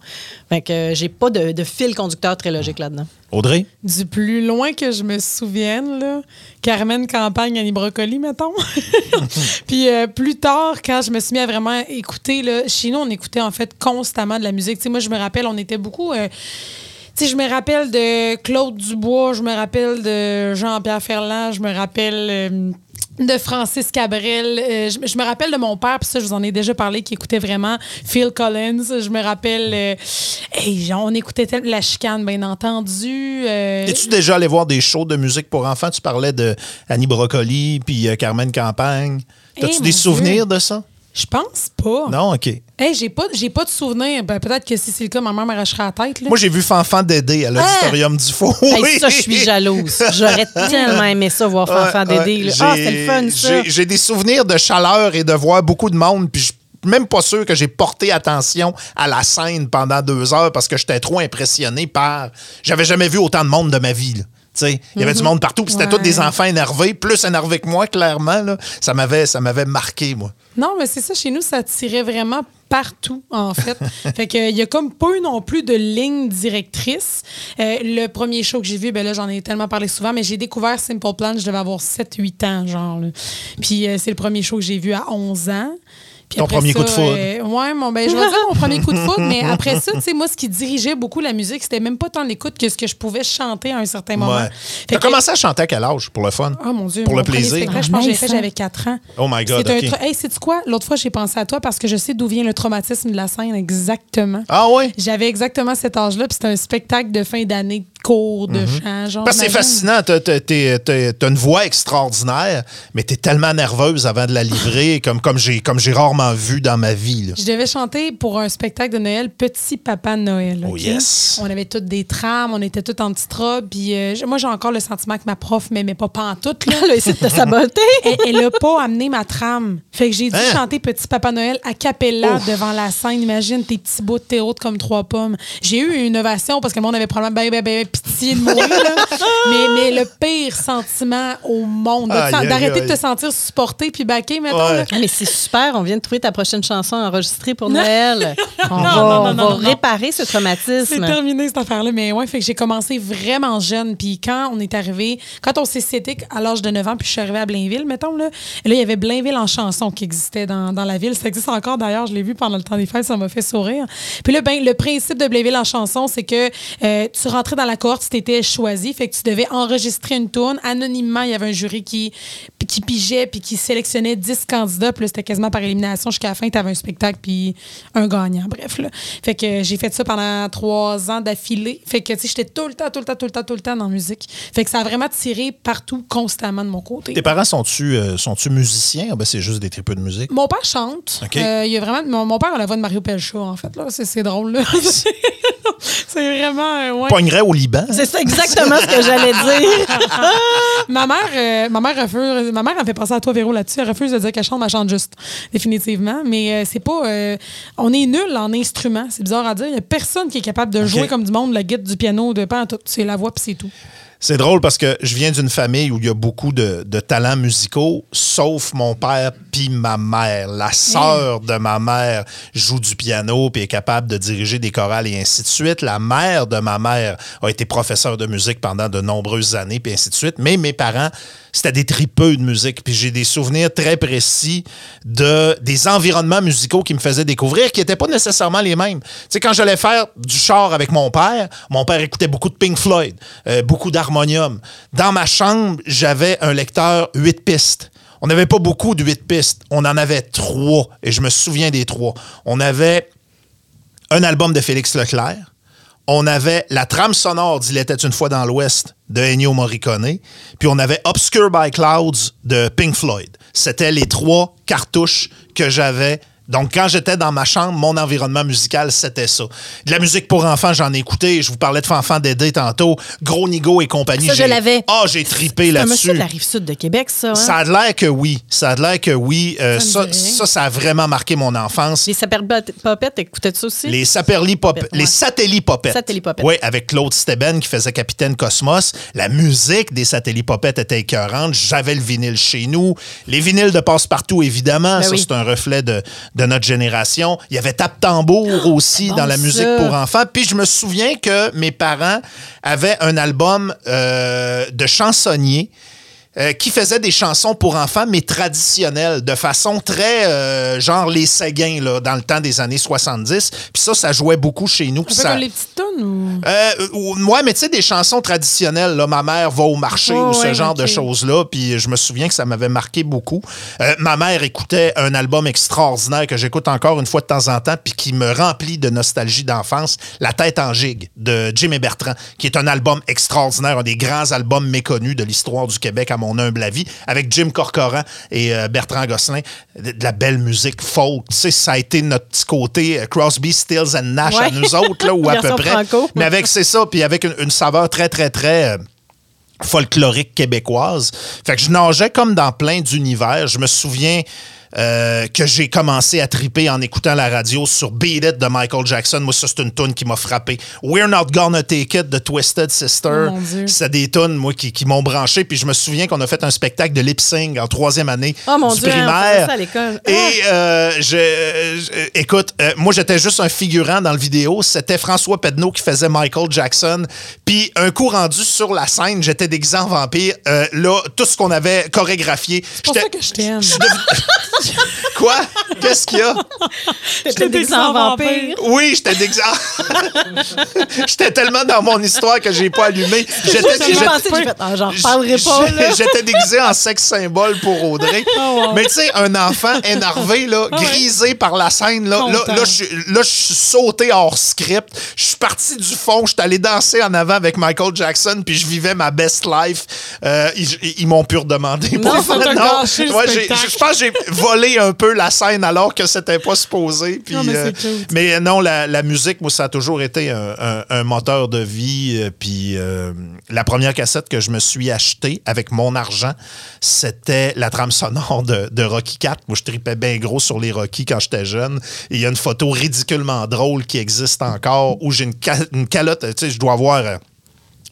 Fait que euh, j'ai pas de, de fil conducteur très logique là-dedans. Audrey? Du plus loin que je me souvienne, là, Carmen Campagne, Annie Brocoli, mettons. Puis euh, plus tard, quand je me suis mis à vraiment écouter, là, chez nous, on écoutait en fait constamment de la musique. Tu sais, moi, je me rappelle, on était beaucoup. euh, tu sais, je me rappelle de Claude Dubois, je me rappelle de Jean-Pierre Ferland, je me rappelle euh, de Francis Cabrel. euh, je, je me rappelle de mon père, puis ça, je vous en ai déjà parlé, qui écoutait vraiment Phil Collins. Je me rappelle. euh, hey, genre, on écoutait La Chicane, bien entendu. euh, Es-tu déjà allé voir des shows de musique pour enfants? Tu parlais de Annie Brocoli puis euh, Carmen Campagne. T'as-tu Eh, des souvenirs de ça? Je pense pas. Non, OK. Hey, j'ai pas, j'ai pas de souvenir. Ben, peut-être que si c'est le cas, ma mère m'arrachera la tête. Là. Moi, j'ai vu Fanfan Dédé à l'auditorium du Faux. Ah! Hey, ça, je suis jalouse. J'aurais tellement aimé ça, voir Fanfan Ouais, Dédé. ouais, là. Ah, j'ai- c'était le fun, ça. j'ai- J'ai des souvenirs de chaleur et de voir beaucoup de monde, puis je suis même pas sûr que j'ai porté attention à la scène pendant deux heures parce que j'étais trop impressionné par... J'avais jamais vu autant de monde de ma vie, là. Il y avait du monde partout, puis c'était Ouais. tous des enfants énervés, plus énervés que moi, clairement. Là. Ça m'avait ça m'avait marqué, moi. Non, mais c'est ça, chez nous, ça tirait vraiment partout, en fait. fait que, il y a comme pas eu non plus de ligne directrice. Euh, le premier show que j'ai vu, ben là, j'en ai tellement parlé souvent, mais j'ai découvert Simple Plan, je devais avoir 7-8 ans, genre. là. Puis euh, c'est le premier show que j'ai vu à 11 ans. Puis Ton premier ça, coup de foudre. euh, ouais, mon, ben, je vais dire mon premier coup de foudre, mais après ça, tu sais, moi, ce qui dirigeait beaucoup la musique, c'était même pas tant l'écoute que ce que je pouvais chanter à un certain moment. Ouais. T'as que- commencé à chanter à quel âge, pour le fun? Oh mon Dieu. Pour mon le plaisir. spectacle, Je pense que j'ai nice, fait, j'avais 4 ans. Oh my God, C'est un OK. tra- Hey, sais-tu quoi? L'autre fois, j'ai pensé à toi parce que je sais d'où vient le traumatisme de la scène exactement. Ah oui? J'avais exactement cet âge-là, puis c'était un spectacle de fin d'année de cours de chant. Genre, Mhm. Parce que c'est fascinant. T'as- t'as- t'es- t'as- T'as une voix extraordinaire, mais t'es tellement nerveuse avant de la livrer, comme, comme j'ai comme j'ai rarement vu dans ma vie. là. Je devais chanter pour un spectacle de Noël, Petit Papa Noël. Oh, yes. On avait toutes des trames, on était toutes en petites robes, puis euh, moi, j'ai encore le sentiment que ma prof m'aimait pas pantoute. Là. Elle a essayé de te saboter. elle, elle a pas amené ma trame. Fait que j'ai dû Hein? chanter Petit Papa Noël à capella Ouf. devant la scène. Imagine tes petits bouts de terreau comme trois pommes. J'ai eu une ovation parce que le monde avait probablement ben, ben, ben, pitié de moi. là. mais, mais le pire sentiment au monde, d'arrêter de te sentir supporté puis backé, mettons. Ouais. Ah, mais c'est super, on vient de trouver ta prochaine chanson enregistrée pour Noël. On Non, va, non, non, on non, va non, non. réparer ce C'est traumatisme. terminé cette affaire-là. Mais ouais, fait que j'ai commencé vraiment jeune. Puis quand on est arrivé, quand on s'est cité à l'âge de 9 ans, puis je suis arrivée à Blainville, mettons, là, et là, il y avait Blainville en chanson qui existait dans, dans la ville. Ça existe encore d'ailleurs, je l'ai vu pendant le temps des fêtes, ça m'a fait sourire. Puis là, ben, le principe de Blainville en chanson, c'est que euh, tu rentrais dans la cohorte, tu étais choisi, fait que tu devais enregistrer une tourne. Anonymement, il y avait un jury qui, qui pigeait puis qui sélectionnait 10 candidats. Puis c'était quasiment par élimination jusqu'à la fin. Tu avais un spectacle puis un gagnant. Bref, là. Fait que euh, j'ai fait ça pendant trois ans d'affilée. Fait que, tu sais, j'étais tout le temps, tout le temps, tout le temps, tout le temps dans la musique. Fait que ça a vraiment tiré partout, constamment de mon côté. Tes parents sont-tu euh, sont-tu musiciens? Ah ben, c'est juste des tripeux de musique? Mon père chante. Euh, il y a vraiment, mon, mon père a la voix de Mario Pelcha, en fait. Là. C'est, c'est drôle. Là. c'est vraiment. euh, ouais. Pognerait au Liban. C'est ça exactement ce que j'allais dire. ma mère, euh, ma mère refuse, ma mère elle fait penser à toi Véro là-dessus. Elle refuse de dire qu'elle chante, mais elle chante juste, définitivement. Mais euh, c'est pas, euh, on est nul en instrument. C'est bizarre à dire. Il y a personne qui est capable de jouer comme du monde, la guitare, du piano, de pas en tout. C'est la voix puis c'est tout. C'est drôle parce que je viens d'une famille où il y a beaucoup de, de talents musicaux, sauf mon père puis ma mère. La sœur de ma mère joue du piano puis est capable de diriger des chorales et ainsi de suite. La mère de ma mère a été professeure de musique pendant de nombreuses années puis ainsi de suite. Mais mes parents, c'était des tripeux de musique. Puis j'ai des souvenirs très précis de des environnements musicaux qui me faisaient découvrir qui n'étaient pas nécessairement les mêmes. Tu sais, quand j'allais faire du char avec mon père, mon père écoutait beaucoup de Pink Floyd, euh, beaucoup d'harmonium. Dans ma chambre, j'avais un lecteur 8 pistes. On n'avait pas beaucoup de 8 pistes. On en avait trois. Et je me souviens des trois. On avait un album de Félix Leclerc. On avait la trame sonore d'Il était une fois dans l'Ouest de Ennio Morricone. Puis on avait Obscure by Clouds de Pink Floyd. C'était les trois cartouches que j'avais donc, quand j'étais dans ma chambre, mon environnement musical, c'était ça. De la musique pour enfants, j'en ai écouté. Je vous parlais de Fanfan Dédé tantôt. Gros Nigo et compagnie. Ça, je l'avais. Ah, j'ai tripé un monsieur là-dessus. de la rive sud de Québec, ça. hein? Ça a l'air que oui. Ça a l'air que oui. Euh, Ça ça, a vraiment marqué mon enfance. Les Saperpopettes, écoutaient ça aussi? Les Saperli Pop- Ouais. les Satelli Popettes. Satelli Popettes. Oui, avec Claude Steben qui faisait Capitaine Cosmos. La musique des Satelli Popettes était écœurante. J'avais le vinyle chez nous. Les vinyles de Passe-Partout, évidemment. Ben ça, oui. c'est un reflet de, de notre génération. Il y avait Tap Tambour aussi Bon, dans la musique ça. pour enfants. Puis je me souviens que mes parents avaient un album euh, de chansonniers euh, qui faisait des chansons pour enfants, mais traditionnelles, de façon très, euh, genre les Séguins, là, dans le temps des années 70. Puis ça, ça jouait beaucoup chez nous. Ça- comme les petites tonnes ou? euh, ou- ouais, mais tu sais, des chansons traditionnelles, là, ma mère va au marché Oh, ou ce ouais, genre de choses-là, puis je me souviens que ça m'avait marqué beaucoup. Euh, ma mère écoutait un album extraordinaire que j'écoute encore une fois de temps en temps, puis qui me remplit de nostalgie d'enfance, La tête en gigue de Jim et Bertrand, qui est un album extraordinaire, un des grands albums méconnus de l'histoire du Québec, à mon humble avis, avec Jim Corcoran et euh, Bertrand Gosselin, de, de la belle musique folk. Tu sais, ça a été notre petit côté euh, Crosby, Stills and Nash à nous autres, là, ou à peu près. franco. Mais avec, c'est ça, puis avec une, une saveur très, très, très euh, folklorique québécoise. Fait que je nageais comme dans plein d'univers. Je me souviens euh, que j'ai commencé à triper en écoutant la radio sur Beat It de Michael Jackson. Moi, ça, c'est une tune qui m'a frappé. We're Not Gonna Take It de Twisted Sister. Oh, c'est des tunes, moi, qui, qui m'ont branché. Puis je me souviens qu'on a fait un spectacle de lip sync en troisième année Oh, mon du Dieu, primaire. ça à l'école. Ah. Et euh, je, je- écoute, euh, moi j'étais juste un figurant dans le vidéo. C'était François Pedneau qui faisait Michael Jackson. Puis un coup rendu sur la scène, j'étais déguisé en vampire. Euh, là, tout ce qu'on avait chorégraphié. C'est pour ça que je t'aime. Quoi? Qu'est-ce qu'il y a? J'étais déguisée en vampire. Oui, j'étais déguisé. j'étais tellement dans mon histoire que j'ai pas allumé. J'étais J'ai j'étais- ah, j'en reparlerai pas, déguisé en sexe symbole pour Audrey. Mais tu sais, un enfant énervé, là, grisé par la scène, là, là, Content. là, je suis- là, je suis sauté hors script. Je suis parti du fond, je suis allé danser en avant avec Michael Jackson, puis je vivais ma best life. Euh, ils ils m'ont pu redemander. Non, Non, ouais, je pense que j'ai un peu la scène alors que c'était pas supposé. Puis, Non, mais euh, mais non, la, la musique, moi, ça a toujours été un, un- un moteur de vie. euh, Puis euh, la première cassette que je me suis achetée avec mon argent, c'était la trame sonore de, de Rocky 4. Moi, je tripais bien gros sur les Rocky quand j'étais jeune. Et il y a une photo ridiculement drôle qui existe encore où j'ai une, ca- une calotte, tu sais, je dois avoir...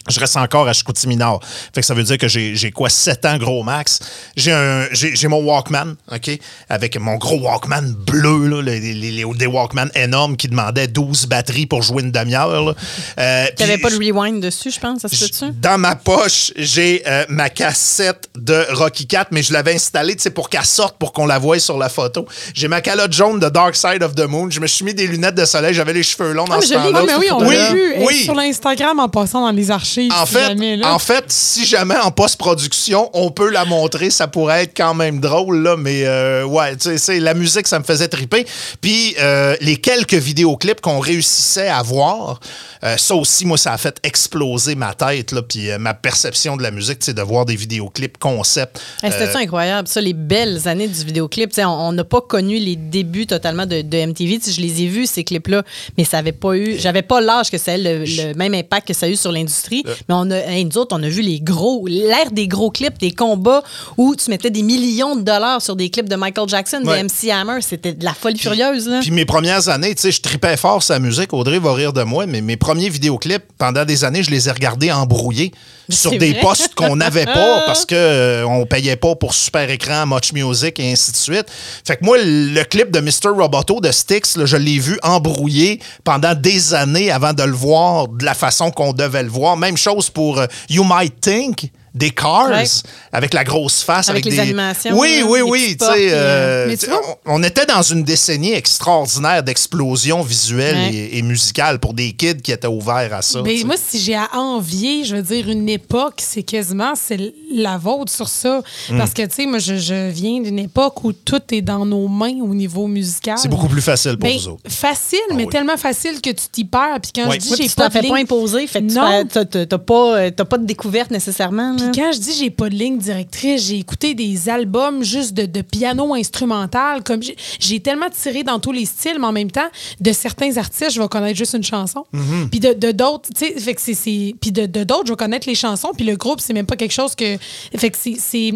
je reste encore à Chicoutimi-Nord. Fait que ça veut dire que j'ai quoi, 7 ans gros max. J'ai un j'ai j'ai mon Walkman, OK? Avec mon gros Walkman bleu, là, les, les- les- des Walkman énormes qui demandaient 12 batteries pour jouer une demi-heure. Euh, T'avais pas de rewind dessus, je pense, ça se peut-tu? dans ma poche, j'ai euh, ma cassette de Rocky 4, mais je l'avais installée pour qu'elle sorte, pour qu'on la voie sur la photo. J'ai ma calotte jaune de Dark Side of the Moon. Je me suis mis des lunettes de soleil. J'avais les cheveux longs dans mais ce temps-là. Ah, mais oui, on Oui, l'a vu oui. sur l'Instagram en passant dans les archives. En si fait, jamais, là. en fait, si jamais en post-production, on peut la montrer, ça pourrait être quand même drôle, là, mais euh, ouais, tu sais, la musique, ça me faisait triper. Puis euh, les quelques vidéoclips qu'on réussissait à voir, euh, ça aussi, moi, ça a fait exploser ma tête, là, puis ma perception de la musique, c'est de voir des vidéoclips concept. Hey, C'était-tu incroyable, ça, les belles années du vidéoclip. On n'a pas connu les débuts totalement de, de MTV. Je les ai vus, ces clips-là, mais ça avait pas eu. J'avais pas l'âge que ça ait le, le même impact que ça a eu sur l'industrie. Série. Mais on a, hey, nous autres, on a vu les gros, l'ère des gros clips, des combats où tu mettais des millions de dollars sur des clips de Michael Jackson, Ouais. de MC Hammer. C'était de la folie furieuse, là. Puis mes premières années, tu sais, je tripais fort sa musique. Audrey va rire de moi, mais mes premiers vidéoclips, pendant des années, je les ai regardés embrouillés sur des vrai? postes qu'on n'avait pas parce que euh, on payait pas pour super écran, Much Music et ainsi de suite. Fait que moi, le clip de Mr. Roboto de Styx, là, je l'ai vu embrouillé pendant des années avant de le voir de la façon qu'on devait le voir. Même chose pour euh, You Might Think. Des Cars Ouais. avec la grosse face Avec les des animations, Oui, oui, oui, tu euh, Mais tu- tu vois- on, on était dans une décennie extraordinaire d'explosion visuelle Ouais. et, et musicale pour des kids qui étaient ouverts à ça. tu sais. moi, si j'ai à envier, je veux dire, une époque, c'est quasiment c'est la vôtre sur ça. Mm. Parce que, tu sais, moi, je, je viens d'une époque où tout est dans nos mains au niveau musical. C'est beaucoup plus facile pour Ben, vous autres. Facile, Ah mais oui. tellement facile que tu t'y perds. Puis quand Oui. je dis Ouais, j'ai puis tu pas t'en de fais ligne... pas imposer. Fait que tu Non. t'as t'as pas, euh, t'as pas de découverte nécessairement. Puis quand je dis j'ai pas de ligne directrice, j'ai écouté des albums juste de, de piano instrumental. Comme j'ai- tellement tiré dans tous les styles, mais en même temps, de certains artistes, je vais connaître juste une chanson. Mm-hmm. Puis de de d'autres, tu sais, fait que c'est- c'est. Puis de de d'autres, je vais connaître les chansons. Puis le groupe, c'est même pas quelque chose que. Fait que c'est- c'est.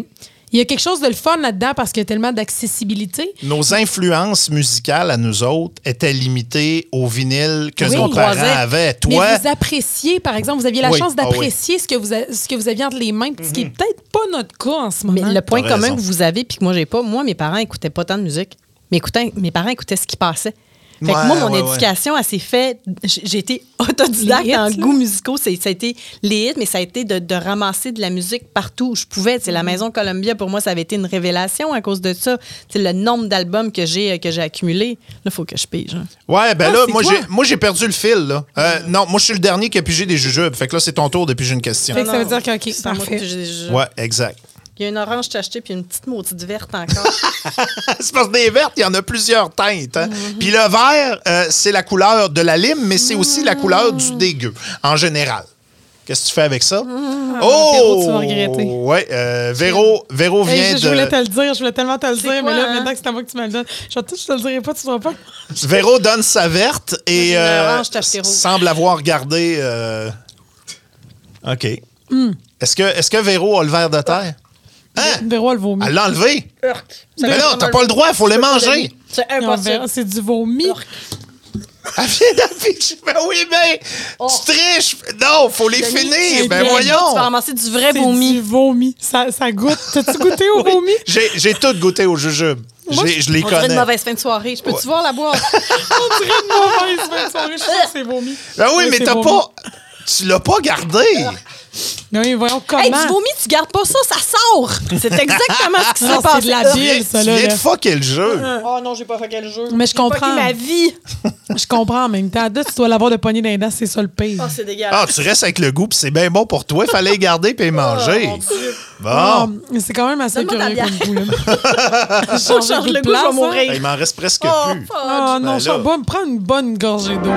Il y a quelque chose de le fun là-dedans parce qu'il y a tellement d'accessibilité. Nos influences musicales à nous autres étaient limitées au vinyle que Oui. nos parents Croisait. avaient. Toi, Mais vous appréciez, par exemple, vous aviez la Oui. chance Ah oui. d'apprécier ce, que vous a- ce que vous aviez entre les mains, ce qui est peut-être pas notre cas en ce moment. Mais le point commun raison. que vous avez puis que moi j'ai pas, moi mes parents écoutaient pas tant de musique, mais écoutaient- mes parents écoutaient ce qui passait. Fait que Ouais, moi, mon ouais, ouais. éducation, elle s'est faite. J'ai été autodidacte en là. goûts musicaux. Ça a été les hits, mais ça a été de, de ramasser de la musique partout où je pouvais. C'est La Mm-hmm. Maison Columbia, pour moi, ça avait été une révélation à cause de ça. C'est le nombre d'albums que j'ai que j'ai accumulé. Là, il faut que je pige. hein. ouais, ben Ah, là, moi j'ai, moi j'ai perdu le fil. Là. Euh, non, moi je suis le dernier qui a pigé des jujubes. Fait que là, c'est ton tour de piger une question. Fait que ça veut dire que, OK, moi parfait. j'ai- Ouais, exact. Il y a une orange que j'ai achetée puis une petite maudite verte encore. c'est parce que des vertes, il y en a plusieurs teintes. hein. Puis le vert, euh, c'est la couleur de la lime, mais c'est aussi la couleur du dégueu, en général. Qu'est-ce que tu fais avec ça? Oh! Véro, tu vas regretter. Ouais, euh, Véro, Véro vient Hey, je, voulais te le dire, je voulais tellement te le dire, quoi, mais là, hein? maintenant que c'est à moi que tu me le donnes, je, vais tout- je te le dirai pas, tu ne pas. Véro donne sa verte et euh, tachetée semble avoir gardé... euh, OK. Hmm. Est-ce que, est que Véro a le verre de terre? Hein? Véro, elle vomit. Elle l'a enlevé? Mais non, t'as pas le droit, il faut les manger. C'est impossible. C'est du vomi. Elle vient d'afficher. Ben oui, mais Oh. tu triches. Non, faut les Denis, finir. Ben tu vas voyons. ramasser du vrai C'est vomi. du vomi. Ça, ça goûte. T'as-tu goûté au vomi? J'ai j'ai tout goûté au jujube. J'ai- Je les On dirait connais. une mauvaise fin de soirée. Je peux-tu voir la boîte? On dirait une mauvaise fin de soirée. Je sûre que c'est vomi. Ben oui, mais t'as pas. Tu l'as pas gardé. Non, mais voyons comment. hey, du vomi, tu gardes pas ça, ça sort! C'est exactement ce qui s'est passé. c'est de la bile, ça, tu là. viens de fucker le jeu. Oh non, j'ai pas fait quel jeu. Mais je fucké comprends. ma vie. Je comprends en même temps. Là, tu dois l'avoir de poignée les dents, c'est ça le pire. Oh, c'est Ah, dégueulasse. tu restes avec le goût, puis c'est bien bon pour toi. Fallait les garder puis manger. Oh. Ah, Bon. c'est quand même assez curieux comme goût. Là. Je change le goût, je vais mourir. Il m'en reste presque Oh, plus. Ah non, Ben je vais me prendre une bonne gorgée d'eau.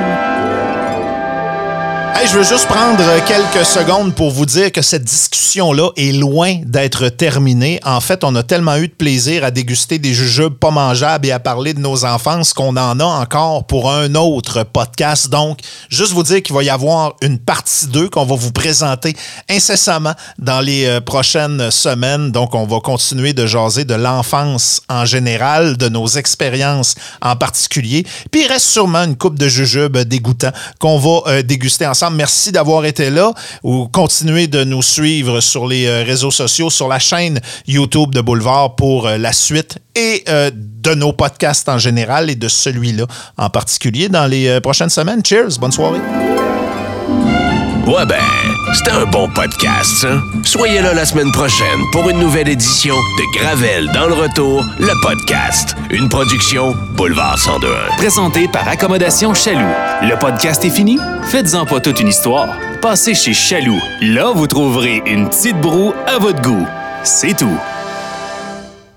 Je veux juste prendre quelques secondes pour vous dire que cette discussion-là est loin d'être terminée. En fait, on a tellement eu de plaisir à déguster des jujubes pas mangeables et à parler de nos enfances qu'on en a encore pour un autre podcast. Donc, juste vous dire qu'il va y avoir une partie 2 qu'on va vous présenter incessamment dans les euh, prochaines semaines. Donc, on va continuer de jaser de l'enfance en général, de nos expériences en particulier. Puis, il reste sûrement une coupe de jujubes dégoûtants qu'on va euh, déguster ensemble. Merci d'avoir été là ou continuez de nous suivre sur les euh, réseaux sociaux, sur la chaîne YouTube de Boulevard pour euh, la suite et euh, de nos podcasts en général et de celui-là en particulier dans les prochaines semaines. Cheers, bonne soirée. Ouais ben, c'était un bon podcast, ça. Soyez là la semaine prochaine pour une nouvelle édition de Gravel dans le retour, le podcast. Une production Boulevard 1021. Présenté par Accommodation Chaloux. Le podcast est fini? Faites-en pas toute une histoire. Passez chez Chaloux. Là, vous trouverez une petite broue à votre goût. C'est tout.